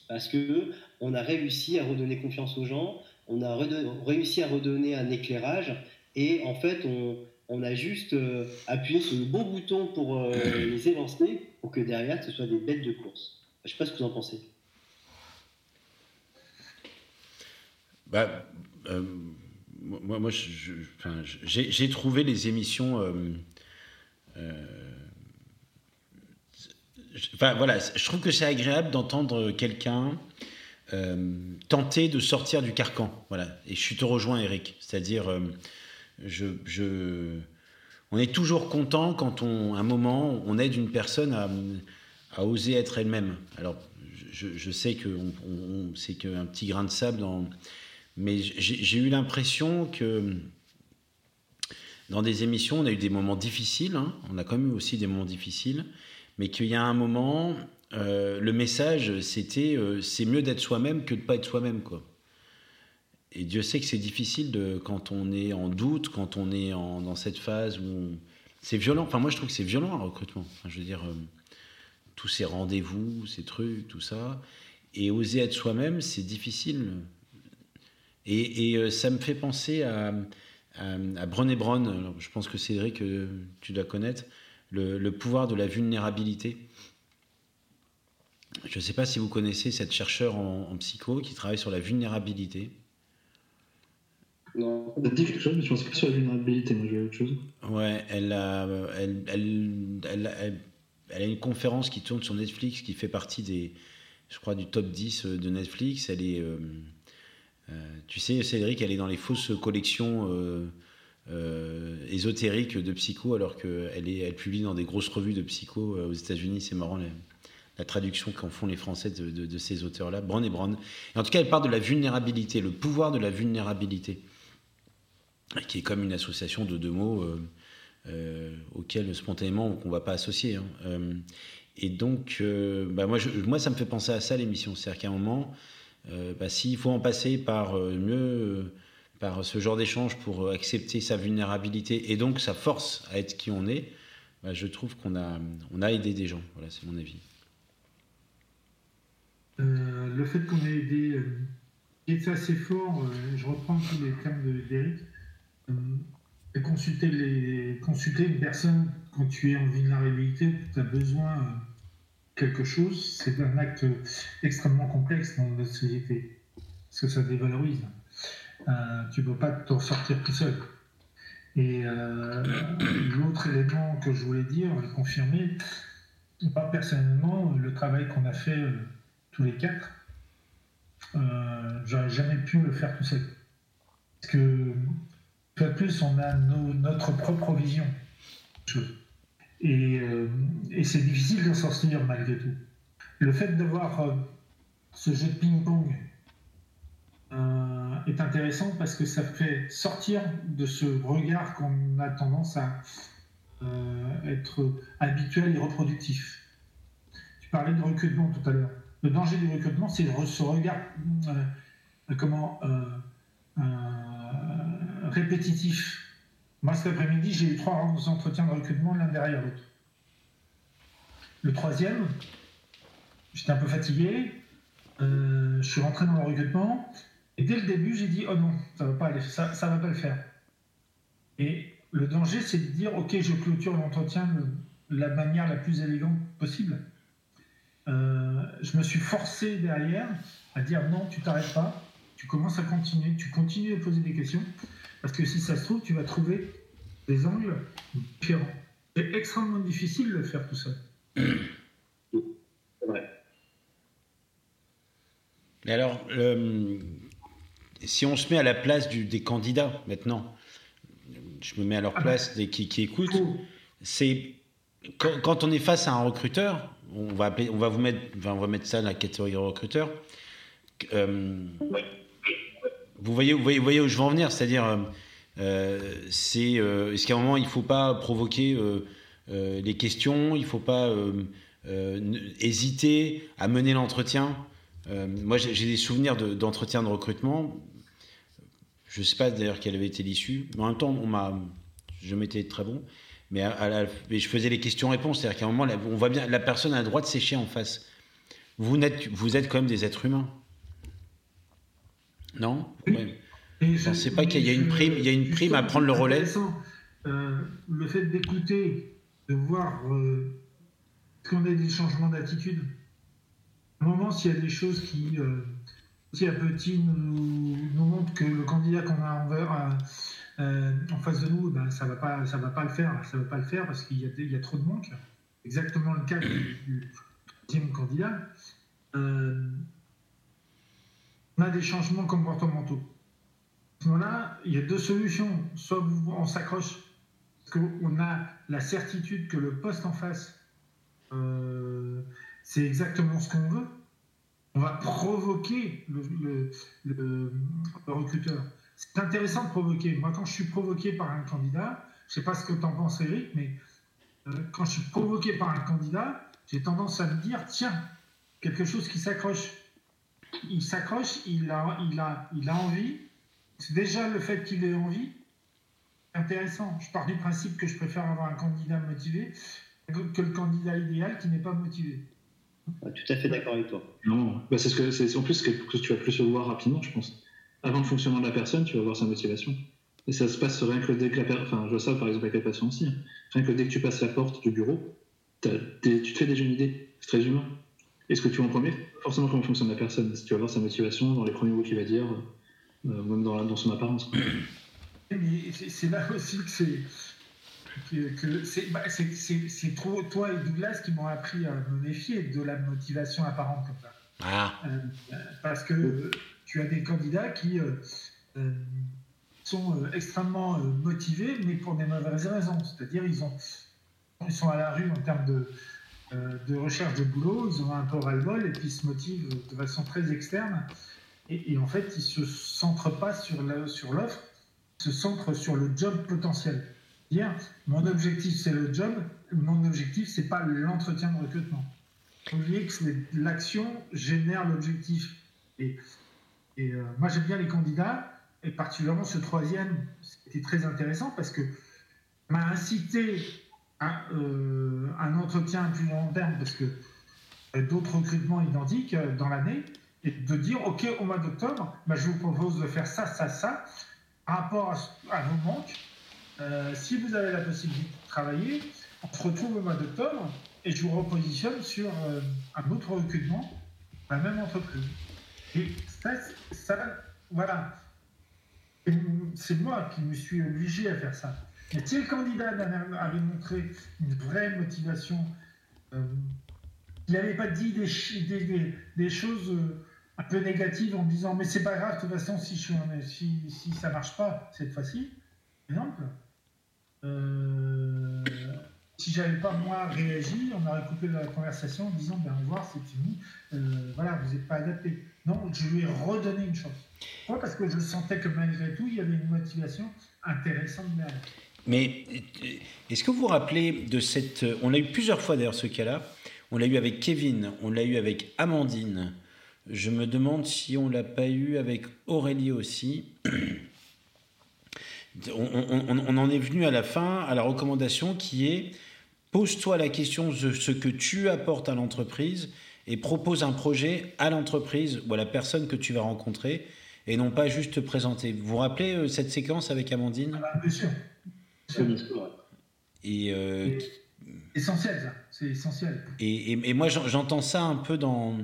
Parce que on a réussi à redonner confiance aux gens, on a réussi à redonner un éclairage et en fait, on, a juste euh, appuyé sur le bon bouton pour euh, (clears throat) les élancer pour que derrière, ce soit des bêtes de course. Je ne sais pas ce que vous en pensez. Bah, euh, moi, moi j'ai trouvé les émissions. enfin, voilà, je trouve que c'est agréable d'entendre quelqu'un tenter de sortir du carcan. Voilà. Et je te rejoins, Eric. C'est-à-dire, je, je, on est toujours content quand on, un moment, on aide une personne à, à oser être elle-même. Alors, je, je sais que c'est qu'un petit grain de sable, dans, mais j'ai eu l'impression que dans des émissions, on a eu des moments difficiles, hein. on a quand même eu aussi des moments difficiles, mais qu'il y a un moment, euh, le message, c'était euh, c'est mieux d'être soi-même que de pas être soi-même. Et Dieu sait que c'est difficile quand on est en doute, quand on est en, dans cette phase où c'est violent. Enfin, moi, je trouve que c'est violent un recrutement. je veux dire, euh, tous ces rendez-vous, ces trucs, tout ça. Et oser être soi-même, c'est difficile. Et, et, euh, ça me fait penser à, à, Brené Brown. je pense que Cédric, euh, tu dois connaître, le, le pouvoir de la vulnérabilité. Je ne sais pas si vous connaissez cette chercheure en, en psycho qui travaille sur la vulnérabilité. Non. Ça dit quelque chose, mais je pense pas sur la vulnérabilité, moi j'ai autre chose. Ouais, elle a, elle, elle, elle, elle, a une conférence qui tourne sur Netflix qui fait partie des, je crois, du top 10 de Netflix. Elle est, euh, euh, tu sais, Cédric, elle est dans les fausses collections euh, ésotériques de psycho, alors qu'elle elle publie dans des grosses revues de psycho aux États-Unis. C'est marrant. La, traduction qu'en font les Français de, ces auteurs-là, Brown et Brown. Et en tout cas, elle parle de la vulnérabilité, le pouvoir de la vulnérabilité qui est comme une association de deux mots euh, euh, auxquels spontanément on ne va pas associer. Hein. Euh, et donc, bah, moi, ça me fait penser à ça l'émission. C'est-à-dire qu'à un moment, bah, s'il faut en passer par mieux, par ce genre d'échange pour accepter sa vulnérabilité et donc sa force à être qui on est, bah, je trouve qu'on a, on a aidé des gens. Voilà, c'est mon avis. le fait qu'on ait aidé est assez fort, je reprends tous les termes d'Eric, euh, consulter, les, consulter une personne quand tu es en vulnérabilité, tu as besoin de euh, quelque chose, c'est un acte extrêmement complexe dans notre société, parce que ça dévalorise. Euh, tu ne peux pas t'en sortir tout seul. Et l'autre élément que je voulais dire, confirmer, pas personnellement, le travail qu'on a fait tous les quatre, j'aurais jamais pu le faire tout seul. Parce que peu plus, on a notre propre vision. Et, euh, et c'est difficile de s'en sortir malgré tout. Le fait de voir euh, ce jeu de ping-pong euh, est intéressant parce que ça fait sortir de ce regard qu'on a tendance à être habituel et reproductif. Tu parlais de recrutement tout à l'heure. Le danger du recrutement, c'est ce regard, comment, répétitif. Moi, cet après-midi, j'ai eu trois entretiens de recrutement l'un derrière l'autre. Le troisième, j'étais un peu fatigué, euh, je suis rentré dans le recrutement, et dès le début, j'ai dit, oh non, ça ne va, pas aller, ça, ça va pas le faire. Et le danger, c'est de dire, ok, je clôture l'entretien de la manière la plus élégante possible. Euh, je me suis forcé derrière à dire, non, tu t'arrêtes pas, tu commences à continuer, tu continues à poser des questions. Parce que si ça se trouve, tu vas trouver des angles différents. C'est extrêmement difficile de le faire tout seul. C'est vrai. Mais alors, euh, si on se met à la place des candidats maintenant, je me mets à leur ah place des, qui, écoutent, c'est quand, on est face à un recruteur, on va, on va vous mettre, on va mettre ça dans la catégorie recruteur. Euh, vous voyez, où je veux en venir, c'est-à-dire, euh, euh c'est euh, est-ce qu'à un moment il ne faut pas provoquer les questions, il ne faut pas hésiter à mener l'entretien? moi, j'ai des souvenirs d'entretien de, recrutement. Je ne sais pas d'ailleurs quelle avait été l'issue, en même temps, je m'étais très bon. Mais, je faisais les questions-réponses, c'est-à-dire qu'à un moment, on voit bien, la personne a le droit de sécher en face. Vous, vous êtes quand même des êtres humains. Non Je ne pas qu'il y a une prime, il y a une prime à prendre le relais. Euh, le fait d'écouter, de voir euh, qu'on a des changements d'attitude. À un moment, s'il y a des choses qui euh, petit à petit nous, nous montre que le candidat qu'on a envers, euh, en face de nous, ben, ça va pas, ça va pas le faire, ça va pas le faire parce qu'il y, a, il y a trop de manque. Exactement le cas du, du deuxième candidat. On a des changements comportementaux. À ce moment-là, il y a deux solutions. Soit on s'accroche, parce qu'on a la certitude que le poste en face, euh, c'est exactement ce qu'on veut. On va provoquer le, le, recruteur. C'est intéressant de provoquer. Moi, quand je suis provoqué par un candidat, je ne sais pas ce que tu en penses, Eric, mais euh, quand je suis provoqué par un candidat, j'ai tendance à me dire tiens, quelque chose qui s'accroche. Il s'accroche, il a, il, a, il a envie. C'est déjà le fait qu'il ait envie intéressant. Je pars du principe que je préfère avoir un candidat motivé que le candidat idéal qui n'est pas motivé. tout à fait d'accord avec toi. Non, bah c'est ce que c'est en plus que, que, tu vas plus le voir rapidement, je pense. Avant le fonctionnement de la personne, tu vas voir sa motivation. Et ça se passe rien que dès que la personne. Enfin, je vois ça par exemple avec les patients aussi. Hein. Rien que dès que tu passes la porte du bureau, tu te fais déjà une idée. C'est très humain. Et ce que tu en premier, forcément comment fonctionne la personne. Tu vas voir sa motivation dans les premiers mots qu'il va dire, euh, même dans, dans son apparence. Mais c'est là aussi que c'est. Que, bah, c'est trop toi et Douglas qui m'ont appris à me méfier de la motivation apparente comme ça. Ah. Euh, parce que tu as des candidats qui euh, euh, sont extrêmement motivés, mais pour des mauvaises raisons. C'est-à-dire ils ont ils sont à la rue en termes de, de recherche de boulot, ils ont un peu ras-le-bol et puis ils se motivent de façon très externe. Et, en fait, ils ne se centrent pas sur l'offre, sur se centre sur le job potentiel. Dire, mon objectif c'est le job, mon objectif c'est pas l'entretien de recrutement. Oubliez que l'action génère l'objectif. Et, et euh, moi j'aime bien les candidats, et particulièrement ce troisième, c'était très intéressant parce que m'a incité à euh, un entretien plus long terme parce que d'autres recrutements identiques euh, dans l'année, et de dire ok au mois d'octobre, bah, je vous propose de faire ça, ça, ça rapport à, vos manques, euh, si vous avez la possibilité de travailler, on se retrouve au mois d'octobre et je vous repositionne sur euh, un autre recrutement la même entreprise. Et ça, ça voilà, c'est moi qui me suis obligé à faire ça. Et si le candidat avait montré une vraie motivation, euh, il n'avait pas dit des, choses un peu négative en disant mais c'est pas grave de toute façon si, je, si, si ça marche pas cette fois-ci par exemple euh, si j'avais pas moi réagi on aurait coupé la conversation en disant ben au revoir c'est fini euh, voilà vous n'êtes pas adapté. Non je lui ai redonné une chance. Pourquoi? Parce que je sentais que malgré tout il y avait une motivation intéressante derrière mais est-ce que vous vous rappelez de cette on l'a eu plusieurs fois d'ailleurs ce cas-là on l'a eu avec Kevin on l'a eu avec Amandine je me demande si on l'a pas eu avec Aurélie aussi. (clears throat) On, en est venu à la fin à la recommandation qui est pose-toi la question de ce que tu apportes à l'entreprise et propose un projet à l'entreprise ou à la personne que tu vas rencontrer et non pas juste te présenter. Vous vous rappelez euh, cette séquence avec Amandine? Ah, Bien sûr. Et euh, essentiel, ça. C'est essentiel. et moi, j'entends ça un peu dans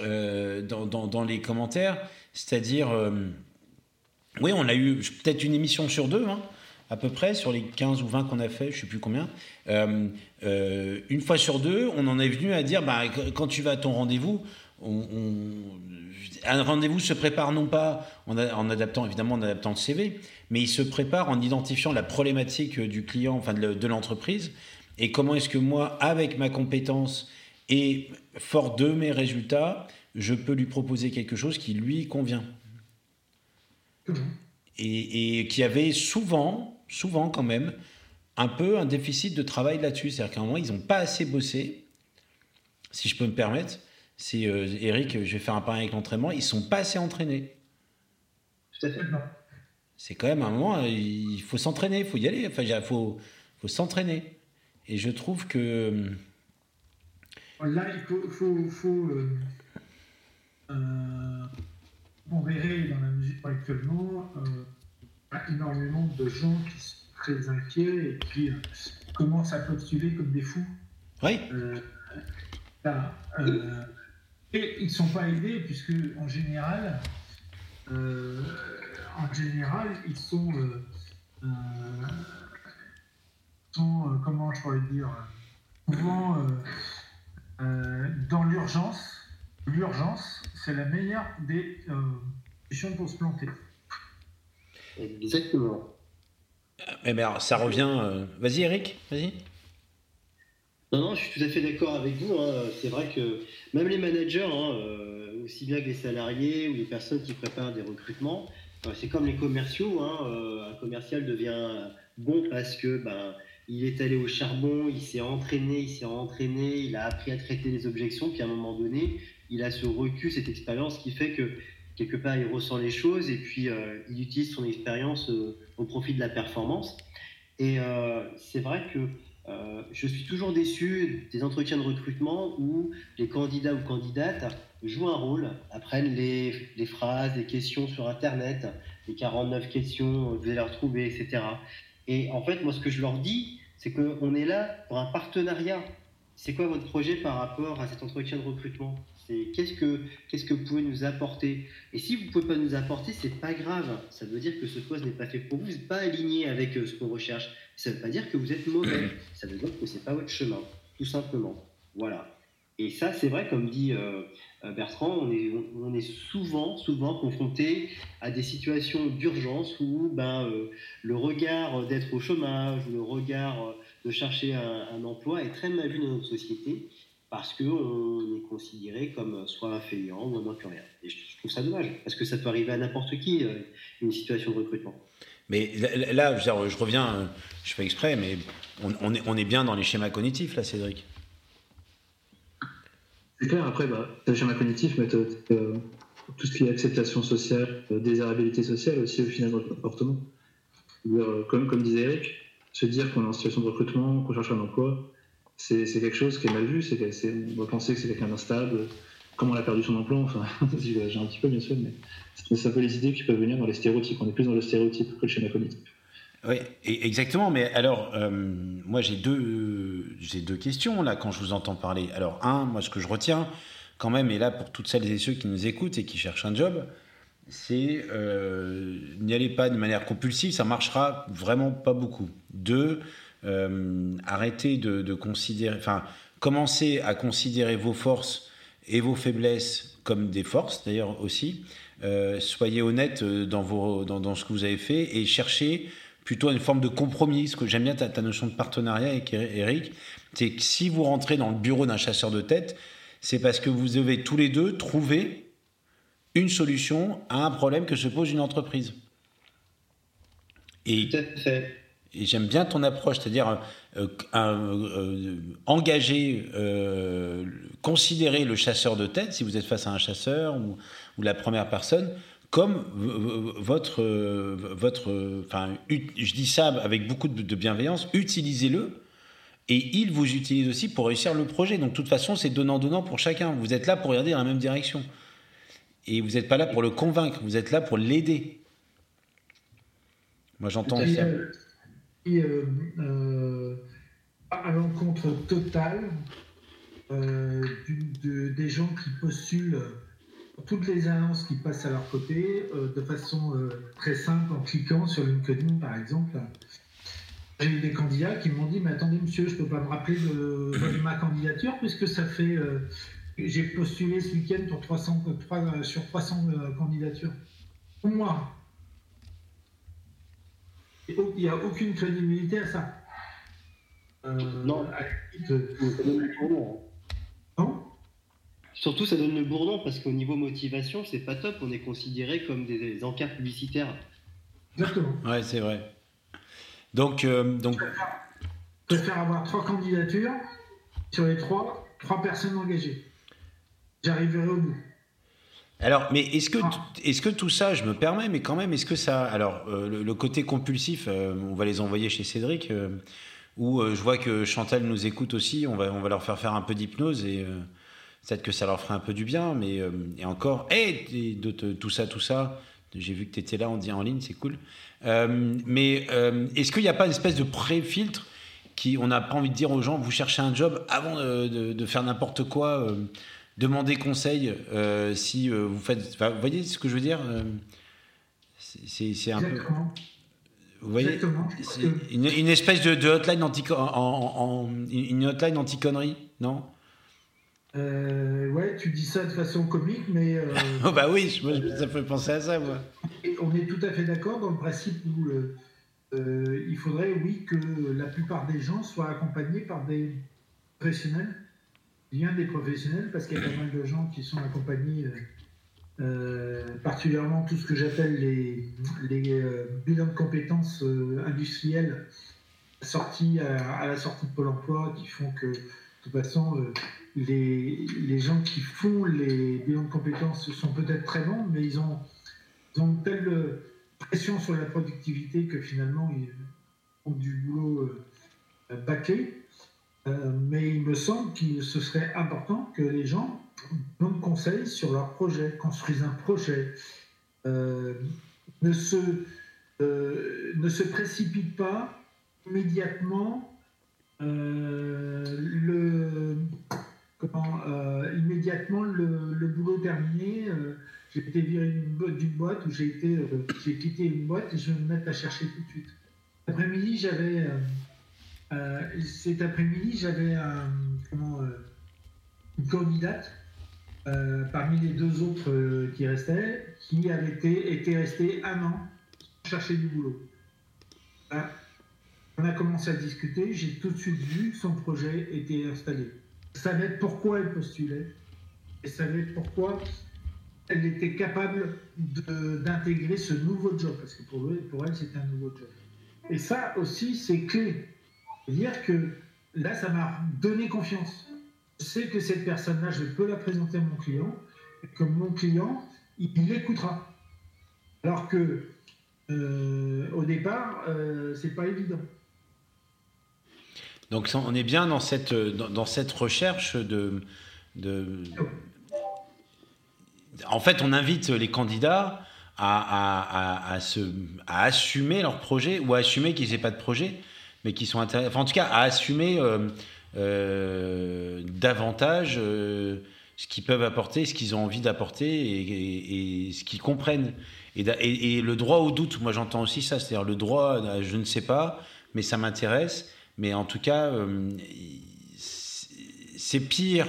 euh, dans, dans, les commentaires, c'est-à-dire, euh, oui, on a eu peut-être une émission sur deux, hein, à peu près, sur les 15 ou 20 qu'on a fait, je ne sais plus combien. Euh, une fois sur deux, on en est venu à dire, bah, quand tu vas à ton rendez-vous, un rendez-vous se prépare non pas en, adaptant, évidemment, en adaptant le CV, mais il se prépare en identifiant la problématique du client, enfin de, de l'entreprise, et comment est-ce que moi, avec ma compétence, et fort de mes résultats, je peux lui proposer quelque chose qui lui convient. Et, qui avait souvent, souvent quand même, un peu un déficit de travail là-dessus. C'est-à-dire qu'à un moment, ils n'ont pas assez bossé, si je peux me permettre. C'est euh, Eric, je vais faire un parallèle avec l'entraînement, ils ne sont pas assez entraînés. Tout à fait, C'est quand même un moment, il faut s'entraîner, il faut y aller, enfin, il faut, faut s'entraîner. Et je trouve que Là, il faut. faut, euh, euh, on verrait dans la musique actuellement euh, énormément de gens qui sont très inquiets et qui commencent à postuler comme des fous. Oui. Là, Et ils ne sont pas aidés puisque en général, euh, en général, ils sont, euh, sont comment je pourrais dire, souvent dans l'urgence. L'urgence, c'est la meilleure des solutions pour se planter. Exactement. Eh bien, ça revient. Vas-y, Eric, vas-y. Non, non, je suis tout à fait d'accord avec vous. Hein. C'est vrai que même les managers, hein, euh, aussi bien que les salariés ou les personnes qui préparent des recrutements, euh, c'est comme les commerciaux. Hein, euh, un commercial devient bon parce que ben, il est allé au charbon, il s'est entraîné, il s'est entraîné, il a appris à traiter les objections, puis à un moment donné, il a ce recul, cette expérience qui fait que quelque part il ressent les choses et puis il utilise son expérience au profit de la performance. Et c'est vrai que euh, je suis toujours déçu des entretiens de recrutement où les candidats ou candidates jouent un rôle, apprennent les, phrases, les questions sur Internet, les 49 questions, vous allez les retrouver, etc. Et en fait, moi, ce que je leur dis, c'est qu'on est là pour un partenariat. C'est quoi votre projet par rapport à cet entretien de recrutement? Qu'est-ce que qu'est-ce que vous pouvez nous apporter? Et si vous ne pouvez pas nous apporter, c'est pas grave. Ça veut dire que ce poste n'est pas fait pour vous, n'êtes pas aligné avec euh, ce qu'on recherche. Ça ne veut pas dire que vous êtes mauvais. (clears throat) Ça veut dire que c'est pas votre chemin, tout simplement. Voilà. Et ça, c'est vrai, comme dit euh, euh, Bertrand, on est, on est souvent, souvent confronté à des situations d'urgence où ben, le regard d'être au chômage, le regard de chercher un, un, emploi est très mal vu dans notre société parce qu'on est considéré comme soit inférieur ou moins que rien. Et je trouve ça dommage, parce que ça peut arriver à n'importe qui, euh, une situation de recrutement. Mais là, je, reviens, je fais exprès, mais on, est, on, est, bien dans les schémas cognitifs, là, Cédric. C'est clair, après, bah, le schéma cognitif, mais euh, tout ce qui est acceptation sociale, euh, désirabilité sociale aussi, au final, dans le comportement. Comme, comme disait Eric, se dire qu'on est en situation de recrutement, qu'on cherche un emploi, c'est quelque chose qui est mal vu. C'est on va penser que c'est quelqu'un d'instable, comme on a perdu son emploi. Enfin, (laughs) j'ai un petit peu bien sûr, mais ça peut les idées qui peuvent venir dans les stéréotypes. On est plus dans le stéréotype que le schéma cognitif. Oui, exactement. Mais alors, euh, moi, j'ai deux, j'ai deux questions là quand je vous entends parler. Alors, un, moi, ce que je retiens quand même, et là pour toutes celles et ceux qui nous écoutent et qui cherchent un job, c'est euh, n'y allez pas de manière compulsive, ça marchera vraiment pas beaucoup. Deux, euh, arrêtez de, considérer, enfin, commencez à considérer vos forces et vos faiblesses comme des forces, d'ailleurs aussi. Euh, soyez honnête dans, vos, dans, ce que vous avez fait et cherchez plutôt une forme de compromis. Ce que j'aime bien ta, ta, notion de partenariat avec Eric, c'est que si vous rentrez dans le bureau d'un chasseur de tête, c'est parce que vous devez tous les deux trouver une solution à un problème que se pose une entreprise. Et, et j'aime bien ton approche, c'est-à-dire euh, euh, engager, euh, considérer le chasseur de tête, si vous êtes face à un chasseur ou, la première personne, comme votre, votre, enfin, je dis ça avec beaucoup de bienveillance, utilisez-le et il vous utilise aussi pour réussir le projet. Donc, de toute façon, c'est donnant-donnant pour chacun. Vous êtes là pour regarder dans la même direction. Et vous n'êtes pas là pour le convaincre, vous êtes là pour l'aider. Moi, j'entends ça euh, euh, à l'encontre totale euh, des gens qui postulent toutes les annonces qui passent à leur côté de façon très simple en cliquant sur LinkedIn par exemple. J'ai eu des candidats qui m'ont dit Mais attendez, monsieur, je ne peux pas me rappeler de, ma candidature puisque ça fait. J'ai postulé ce week-end pour 300, sur 300 candidatures. Pour moi, il n'y a aucune crédibilité à ça. Euh, non. non Surtout, ça donne le bourdon parce qu'au niveau motivation, c'est pas top. On est considéré comme des, encarts publicitaires. Exactement. Ouais, c'est vrai. Donc, euh, donc. Je préfère avoir trois candidatures sur les trois, trois personnes engagées. J'arriverai au bout. Alors, mais est-ce que, est que tout ça, je me permets, mais quand même, est-ce que ça. Alors, euh, le, côté compulsif, euh, on va les envoyer chez Cédric, euh, où je vois que Chantal nous écoute aussi, on va, on va leur faire faire un peu d'hypnose et peut-être que ça leur ferait un peu du bien, mais. et encore, hé, tout ça, tout ça, j'ai vu que tu étais là, on dit en ligne, c'est cool. mais est-ce qu'il n'y a pas une espèce de pré-filtre qui, on n'a pas envie de dire aux gens, vous cherchez un job avant de, de faire n'importe quoi demander conseil si vous faites. Vous voyez ce que je veux dire C'est un peu. Vous voyez une, une, espèce de, de hotline anti en, en, une hotline anti connerie, non? Euh, ouais, tu dis ça de façon comique, mais. Euh, oh (laughs) bah oui, ça fait penser à ça, moi. On est tout à fait d'accord dans le principe où euh, il faudrait, oui, que la plupart des gens soient accompagnés par des professionnels, des professionnels, parce qu'il y a pas mal de gens qui sont accompagnés, particulièrement tout ce que j'appelle les, les bilans de compétences industrielles sortis à, la sortie de Pôle emploi, qui font que, de toute façon, les, les, gens qui font les bilans de compétences sont peut-être très bons, mais ils ont, une telle pression sur la productivité que finalement ils ont du boulot euh. Euh, mais il me semble que ce serait important que les gens donnent conseil sur leur projet, construisent un projet, euh, ne, se, ne se précipitent pas immédiatement le, euh, immédiatement le, boulot terminé, euh, j'ai été viré d'une boîte où j'ai été, euh, j'ai quitté une boîte et je vais me mettre à chercher tout de suite. Cet après-midi, j'avais, cet après-midi, j'avais comment, une candidate parmi les deux autres qui restaient, qui avait été, été restée un an chercher du boulot. on a commencé à discuter, j'ai tout de suite vu que son projet était installé savait pourquoi elle postulait et savait pourquoi elle était capable d'intégrer ce nouveau job, parce que pour elle, c'était un nouveau job. Et ça aussi, c'est clé. Dire que là, ça m'a donné confiance. Je sais que cette personne-là, je peux la présenter à mon client, que mon client, il l'écoutera. Alors que euh, au départ, euh, c'est pas évident. Donc on est bien dans cette, dans, cette recherche de, En fait, on invite les candidats à, à, à assumer leur projet ou à assumer qu'ils n'aient pas de projet, mais qui sont intéressés. Enfin, en tout cas, à assumer euh, euh, davantage euh, ce qu'ils peuvent apporter, ce qu'ils ont envie d'apporter et, ce qu'ils comprennent. Et, le droit au doute, moi j'entends aussi ça, c'est-à-dire le droit, je ne sais pas, mais ça m'intéresse mais en tout cas, c'est pire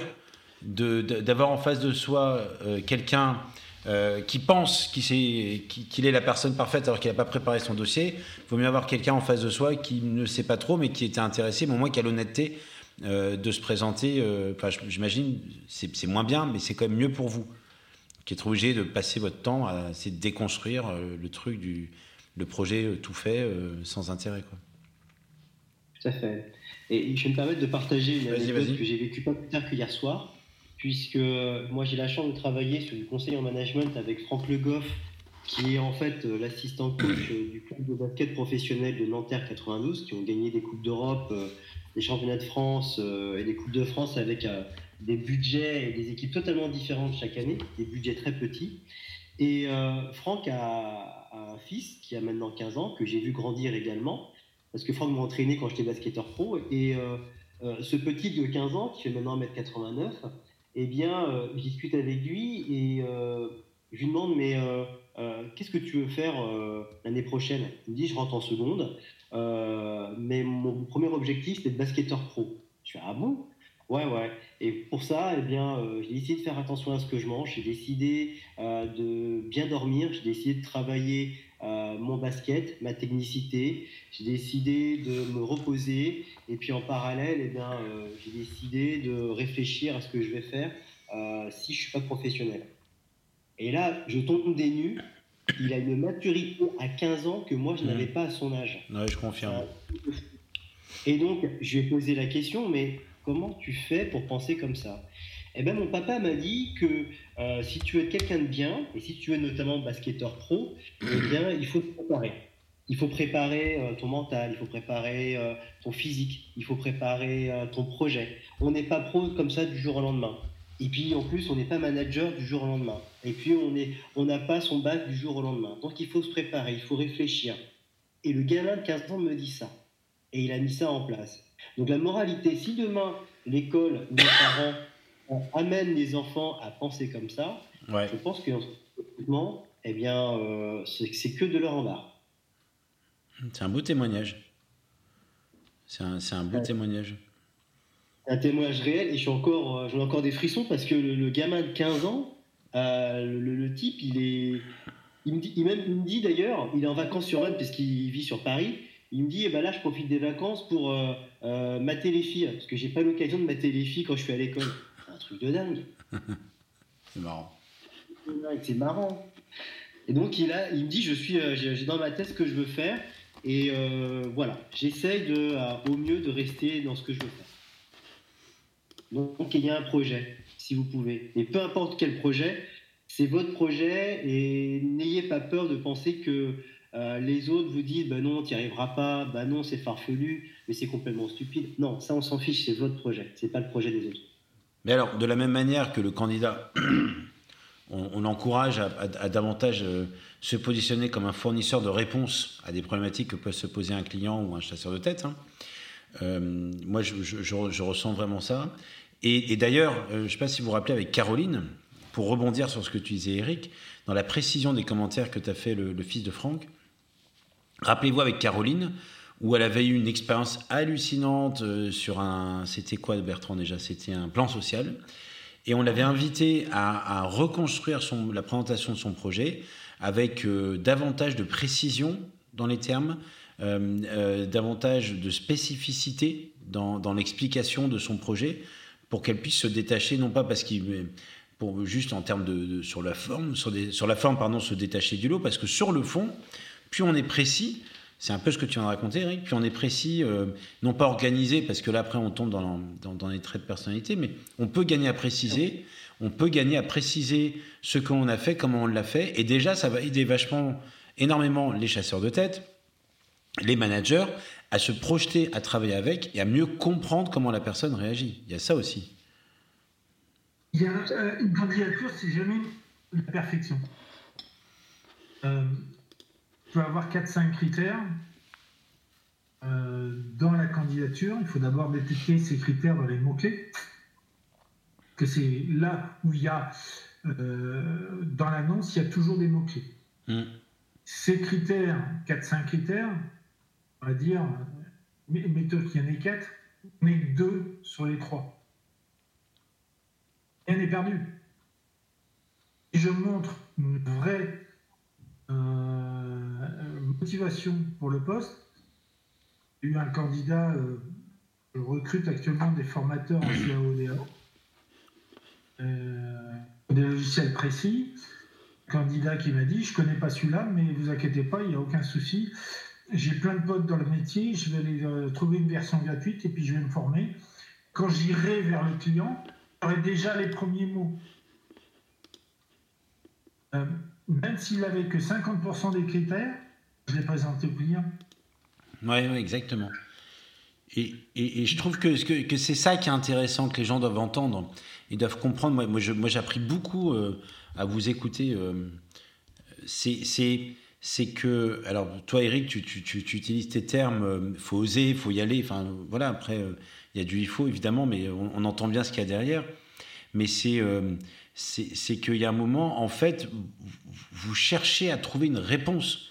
d'avoir en face de soi quelqu'un euh, qui pense qu'il est la personne parfaite alors qu'il n'a pas préparé son dossier. Il vaut mieux avoir quelqu'un en face de soi qui ne sait pas trop, mais qui était intéressé, mais au moins qui a l'honnêteté de se présenter. Enfin, j'imagine, c'est moins bien, mais c'est quand même mieux pour vous, qui êtes obligé de passer votre temps à essayer de déconstruire le truc du le projet tout fait sans intérêt. Quoi. Tout à fait. Et je vais me permettre de partager une anecdote que j'ai vécue pas plus tard qu'hier soir, puisque moi j'ai la chance de travailler sur du conseil en management avec Franck Le Goff, qui est en fait euh, l'assistant coach euh, du club de basket professionnel de Nanterre 92, qui ont gagné des Coupes d'Europe, euh, des championnats de France et des Coupes de France avec des budgets et des équipes totalement différentes chaque année, des budgets très petits. Et Franck a, un fils qui a maintenant 15 ans, que j'ai vu grandir également, parce que Franck m'a entraîné quand j'étais basketteur pro. Et ce petit de 15 ans, qui fait maintenant 1m89, eh bien, euh, je discute avec lui et je lui demande Mais qu'est-ce que tu veux faire l'année prochaine? Il me dit Je rentre en seconde, mais mon premier objectif, c'est de basketteur pro. Je fais Ah bon? Ouais, ouais. Et pour ça, eh bien, j'ai décidé de faire attention à ce que je mange. J'ai décidé de bien dormir. J'ai décidé de travailler euh, mon basket, ma technicité. J'ai décidé de me reposer et puis en parallèle, eh bien, euh, j'ai décidé de réfléchir à ce que je vais faire euh, si je suis pas professionnel. Et là, je tombe des nues. Il a une maturité à 15 ans que moi je mmh. n'avais pas à son âge. Ouais, je confirme. Et donc, je lui ai posé la question, mais comment tu fais pour penser comme ça? Eh ben, mon papa m'a dit que euh, si tu veux quelqu'un de bien, et si tu veux notamment basketteur pro, eh bien, il faut te préparer. Il faut préparer euh, ton mental, il faut préparer euh, ton physique, il faut préparer ton projet. On n'est pas pro comme ça du jour au lendemain. Et puis en plus, on n'est pas manager du jour au lendemain. Et puis on n'a on pas son bac du jour au lendemain. Donc il faut se préparer, il faut réfléchir. Et le gamin de 15 ans me dit ça. Et il a mis ça en place. Donc la moralité, si demain l'école ou les parents amène les enfants à penser comme ça, je pense que eh bien, euh, c'est que de leur en bas. C'est un beau témoignage. C'est un, un, beau témoignage. Un témoignage réel, et j'ai encore, euh, encore des frissons parce que le, gamin de 15 ans, euh, le, type, il est. Il me dit, il même, me dit d'ailleurs, il est en vacances sur Rennes parce qu'il vit sur Paris. Il me dit, eh ben là, je profite des vacances pour mater les filles, parce que j'ai pas l'occasion de mater les filles quand je suis à l'école. Un truc de dingue. (laughs) C'est marrant. C'est marrant. Et donc il, a, il me dit, je suis, euh, j'ai dans ma tête ce que je veux faire. Et euh, voilà, j'essaye de, euh, au mieux de rester dans ce que je veux faire. Donc il y a un projet, si vous pouvez. Et peu importe quel projet, c'est votre projet et n'ayez pas peur de penser que les autres vous disent bah non, tu n'y arriveras pas, bah non, c'est farfelu, mais c'est complètement stupide. Non, ça on s'en fiche, c'est votre projet, c'est pas le projet des autres. Mais alors, de la même manière que le candidat (clears throat) on, encourage à, davantage euh, se positionner comme un fournisseur de réponses à des problématiques que peut se poser un client ou un chasseur de tête. Hein. Euh, moi, je, ressens vraiment ça. Et, d'ailleurs, euh, je ne sais pas si vous vous rappelez avec Caroline, pour rebondir sur ce que tu disais, Eric, dans la précision des commentaires que tu as fait le, fils de Franck, rappelez-vous avec Caroline, où elle avait eu une expérience hallucinante sur un. C'était quoi, Bertrand, déjà? C'était un plan social. Et on l'avait invité à, reconstruire la présentation de son projet avec euh, davantage de précision dans les termes, euh, euh, davantage de spécificité dans, l'explication de son projet pour qu'elle puisse se détacher, non pas parce qu'il juste en termes de, sur la forme, sur, sur la forme pardon, se détacher du lot, parce que sur le fond, plus on est précis, c'est un peu ce que tu viens de raconter, Eric. Puis on est précis, euh, non pas organisé, parce que là, après, on tombe dans, dans, les traits de personnalité, mais on peut gagner à préciser. On peut gagner à préciser ce qu'on a fait, comment on l'a fait. Et déjà, ça va aider vachement, énormément les chasseurs de tête, les managers, à se projeter, à travailler avec et à mieux comprendre comment la personne réagit. Il y a ça aussi. Il y a euh, une candidature, c'est jamais la perfection. Euh, peut avoir 4-5 critères euh, dans la candidature. Il faut d'abord détecter ces critères dans les mots-clés. Que c'est là où il y a, euh, dans l'annonce, il y a toujours des mots-clés. Mm. Ces critères, 4-5 critères, on va dire, mettons qu'il y en ait 4, on est 2 sur les 3. Rien n'est perdu. Si je montre une vraie motivation pour le poste. A eu un candidat, euh, je recrute actuellement des formateurs en CAODA, euh, des logiciels précis. Candidat qui m'a dit Je connais pas celui-là, mais vous inquiétez pas, il n'y a aucun souci. J'ai plein de potes dans le métier, je vais aller trouver une version gratuite et puis je vais me former. Quand j'irai vers le client, j'aurai déjà les premiers mots même s'il n'avait que 50% des critères, je l'ai présenté au client. Oui, exactement. Et, et, je trouve que, que, c'est ça qui est intéressant, que les gens doivent entendre. Ils doivent comprendre. Moi, moi, j'ai appris beaucoup euh, à vous écouter. Euh, c'est que, alors toi, Eric, tu, utilises tes termes, euh, faut oser, il faut y aller. Enfin, voilà, après, il y a du il faut, évidemment, mais on entend bien ce qu'il y a derrière. Mais c'est c'est qu'il y a un moment, en fait, vous cherchez à trouver une réponse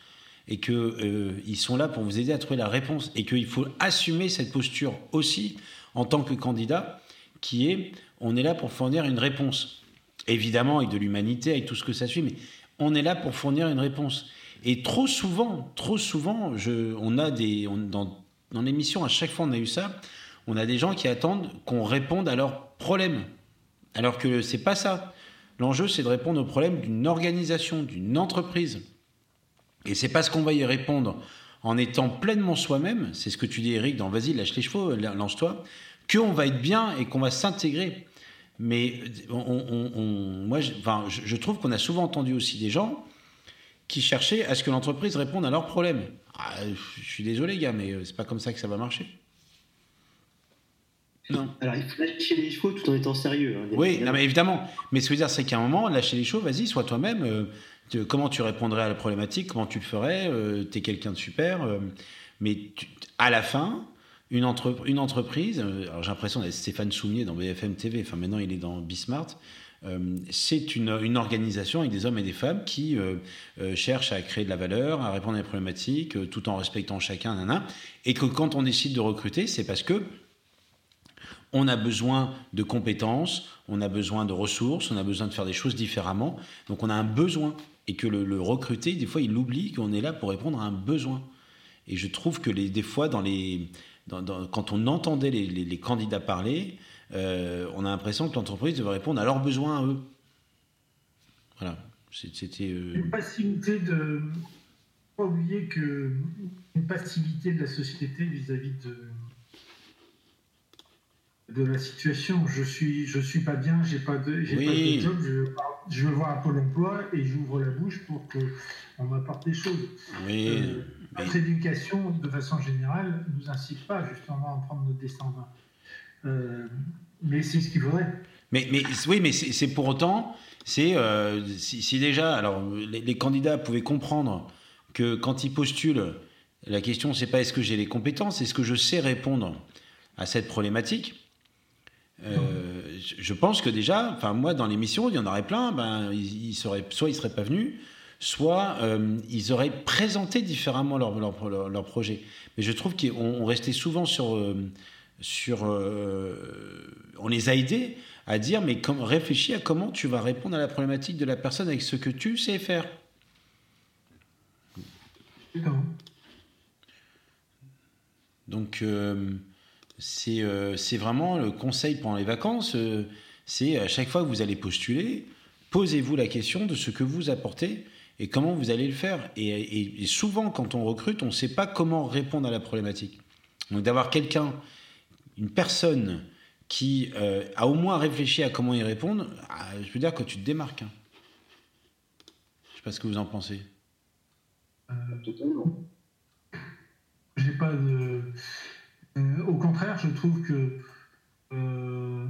et qu'ils euh, sont là pour vous aider à trouver la réponse et qu'il faut assumer cette posture aussi en tant que candidat qui est on est là pour fournir une réponse. Évidemment, avec de l'humanité, avec tout ce que ça suit, mais on est là pour fournir une réponse. Et trop souvent, trop souvent, on a des, dans, dans l'émission, à chaque fois on a eu ça, on a des gens qui attendent qu'on réponde à leurs problèmes. Alors que c'est pas ça. L'enjeu, c'est de répondre aux problèmes d'une organisation, d'une entreprise. Et c'est parce qu'on va y répondre en étant pleinement soi-même, c'est ce que tu dis Eric dans Vas-y, lâche les chevaux, lance-toi, qu'on va être bien et qu'on va s'intégrer. Mais moi, je, trouve qu'on a souvent entendu aussi des gens qui cherchaient à ce que l'entreprise réponde à leurs problèmes. Ah, je suis désolé, gars, mais c'est pas comme ça que ça va marcher. Non. Alors, il faut lâcher les chevaux tout en étant sérieux. Hein, oui, non, mais évidemment. Mais ce que je veux dire, c'est qu'à un moment, lâcher les chevaux, vas-y, sois toi-même. Euh, comment tu répondrais à la problématique Comment tu le ferais euh, Tu es quelqu'un de super. Euh, mais à la fin, une, une entreprise, alors j'ai l'impression d'être Stéphane Soumier dans BFM TV, enfin maintenant il est dans Bismart, c'est une, une, organisation avec des hommes et des femmes qui cherchent à créer de la valeur, à répondre à des problématiques, tout en respectant chacun, nana, et que quand on décide de recruter, c'est parce que on a besoin de compétences, on a besoin de ressources, on a besoin de faire des choses différemment. Donc on a un besoin. Et que le, recruter, des fois, il oublie qu'on est là pour répondre à un besoin. Et je trouve que les, des fois, dans les, quand on entendait les, candidats parler, euh, on a l'impression que l'entreprise devait répondre à leurs besoins à eux. Voilà. C'était. Euh, une passivité de. Pas oublier que une passivité de la société vis-à-vis de de la situation. Je suis, je suis pas bien, j'ai pas de, j'ai pas de job. Je, je, veux voir un pôle emploi et j'ouvre la bouche pour que on m'apporte des choses. Oui. Euh, notre éducation, de façon générale, nous incite pas justement à prendre notre destin euh, mais c'est ce qu'il faudrait. Mais, mais oui, mais c'est pour autant, c'est euh, si, déjà, alors les, les, candidats pouvaient comprendre que quand ils postulent, la question c'est pas est-ce que j'ai les compétences, est-ce que je sais répondre à cette problématique. Euh, je pense que déjà, enfin moi dans l'émission, il y en aurait plein. Ben, ils, seraient, soit ils seraient pas venus, soit euh, ils auraient présenté différemment leur, leur, leur, projet. Mais je trouve qu'on restait souvent sur, euh, sur, on les a aidés à dire mais comme, réfléchis à comment tu vas répondre à la problématique de la personne avec ce que tu sais faire. Donc euh, c'est vraiment le conseil pendant les vacances. Euh, c'est à chaque fois que vous allez postuler, posez-vous la question de ce que vous apportez et comment vous allez le faire. Et, souvent, quand on recrute, on ne sait pas comment répondre à la problématique. Donc d'avoir quelqu'un, une personne qui euh, a au moins réfléchi à comment y répondre, ah, je veux dire que tu te démarques. Hein. Je ne sais pas ce que vous en pensez. totalement. J'ai pas de euh, au contraire, je trouve que euh,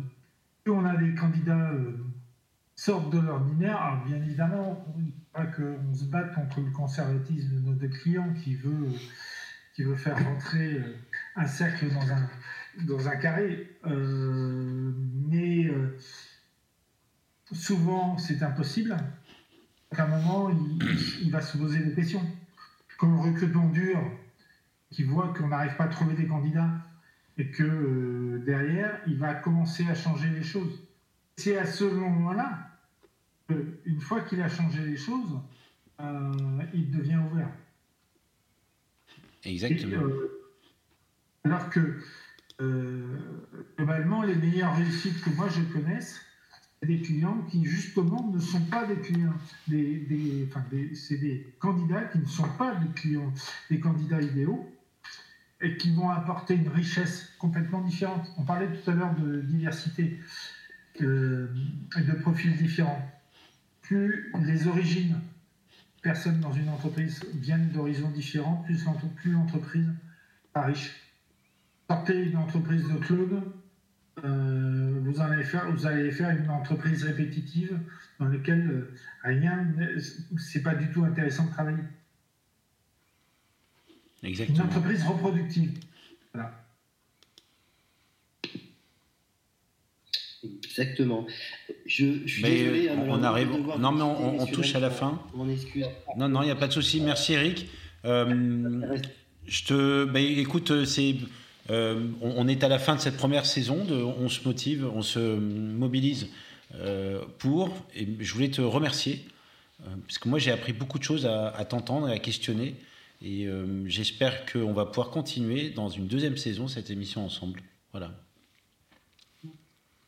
plus on a des candidats euh, sortent de l'ordinaire, alors bien évidemment, il pas qu'on se batte contre le conservatisme de notre client qui veut, qui veut faire rentrer un cercle dans un, dans un carré. mais souvent, c'est impossible. À un moment, il, il, va se poser des questions. Comme le recrutement dur, qui voit qu'on n'arrive pas à trouver des candidats et que euh, derrière, il va commencer à changer les choses. C'est à ce moment-là, une fois qu'il a changé les choses, euh, il devient ouvert. Exactement. Euh, alors que, globalement, les meilleures réussites que moi je connaisse, c'est des clients qui, justement, ne sont pas des clients, des, des, enfin, c'est des candidats qui ne sont pas des clients, des candidats idéaux, et qui vont apporter une richesse complètement différente. On parlait tout à l'heure de diversité et de profils différents. Plus les origines personnes dans une entreprise viennent d'horizons différents, plus l'entreprise est riche. Sortez une entreprise de club, euh, vous, allez faire, vous allez faire une entreprise répétitive dans laquelle euh, rien, c'est pas du tout intéressant de travailler. Une entreprise reproductive. Exactement. Je, suis désolé. Hein, on, arrive. Non, mais on, touche à la fin. Non, non, il n'y a pas de souci. Merci, Eric. Euh, je te. Bah, écoute, c'est. Euh, on, est à la fin de cette première saison. De, on se motive, on se mobilise euh, pour. Et je voulais te remercier parce que moi j'ai appris beaucoup de choses à, à t'entendre et à questionner. Et euh, j'espère qu'on va pouvoir continuer dans une deuxième saison cette émission ensemble. Voilà.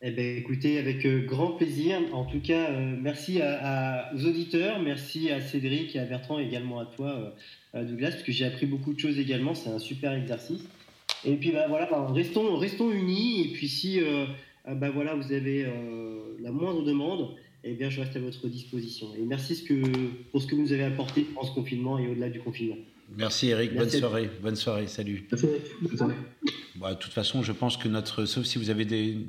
Eh bien, écoutez, avec euh, grand plaisir. En tout cas, euh, merci à, aux auditeurs, merci à Cédric et à Bertrand, également à toi, Douglas, parce que j'ai appris beaucoup de choses également. C'est un super exercice. Et puis, bah, voilà, bah, restons, restons unis. Et puis, si bah, voilà, vous avez la moindre demande, eh bien, je reste à votre disposition. Et merci pour ce que vous nous avez apporté pendant ce confinement et au-delà du confinement. Merci Eric, bonne soirée. Bonne soirée, salut. Bah, de toute façon, je pense que notre. Sauf si vous avez des.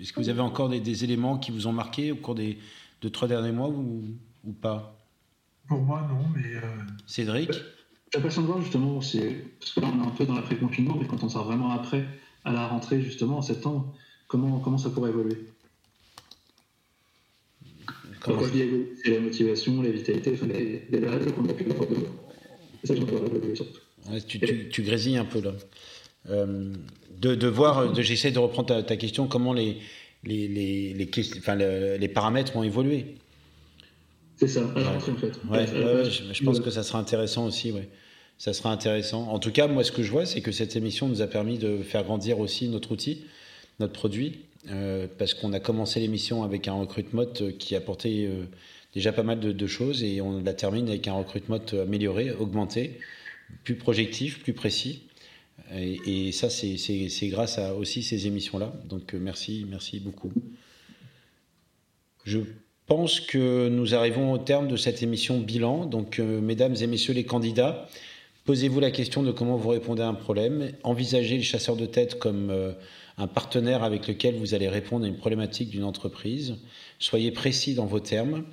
Est-ce que vous avez encore des, éléments qui vous ont marqué au cours des deux, trois derniers mois ou, ou pas Pour moi, non, mais. Euh, Cédric J'ai l'impression de voir justement, c'est parce que là on est un peu dans l'après-confinement, mais quand on sort vraiment après, à la rentrée justement en septembre, comment, comment ça pourrait évoluer Quand je dis évoluer, c'est la motivation, la vitalité, enfin, les, les qu'on a pu avoir ça que. Ouais, tu, tu, tu, grésilles un peu là. Euh, de, de, voir, de, j'essaie de reprendre ta, ta, question, comment les, les, les, les, enfin, le, les paramètres vont évoluer. C'est ça, à la rentrée en fait. Ouais, ouais, je, je, pense que ça sera intéressant aussi, ouais. Ça sera intéressant. En tout cas, moi, ce que je vois, c'est que cette émission nous a permis de faire grandir aussi notre outil, notre produit, euh, parce qu'on a commencé l'émission avec un recrute mode qui apportait euh, déjà pas mal de, choses et on la termine avec un recrute mode amélioré, augmenté, plus projectif, plus précis. Et, ça, c'est grâce à aussi ces émissions-là. Donc, euh, merci, merci beaucoup. Je pense que nous arrivons au terme de cette émission bilan. Donc, euh, mesdames et messieurs les candidats, posez-vous la question de comment vous répondez à un problème. Envisagez le chasseur de tête comme euh, un partenaire avec lequel vous allez répondre à une problématique d'une entreprise. Soyez précis dans vos termes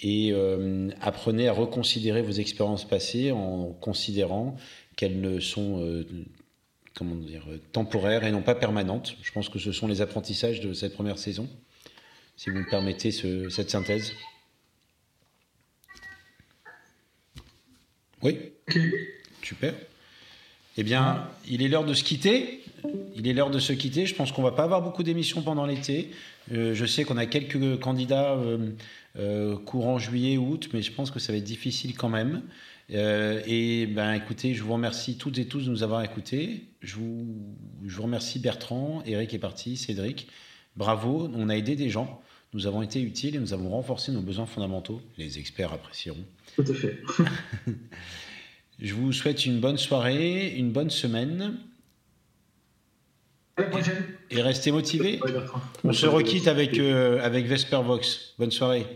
et euh, apprenez à reconsidérer vos expériences passées en considérant qu'elles ne sont euh, comment dire, temporaires et non pas permanentes. Je pense que ce sont les apprentissages de cette première saison, si vous me permettez ce, cette synthèse. Oui Super. Eh bien, il est l'heure de se quitter. Il est l'heure de se quitter. Je pense qu'on va pas avoir beaucoup d'émissions pendant l'été. Euh, je sais qu'on a quelques candidats euh, courant juillet, août, mais je pense que ça va être difficile quand même. Euh, et ben, écoutez, je vous remercie toutes et tous de nous avoir écoutés. Je vous, je vous remercie Bertrand, Eric est parti, Cédric. Bravo, on a aidé des gens. Nous avons été utiles et nous avons renforcé nos besoins fondamentaux. Les experts apprécieront. Tout à fait. (laughs) je vous souhaite une bonne soirée, une bonne semaine. À la prochaine. Et restez motivés. On se requitte avec, euh, avec Vespervox. Bonne soirée.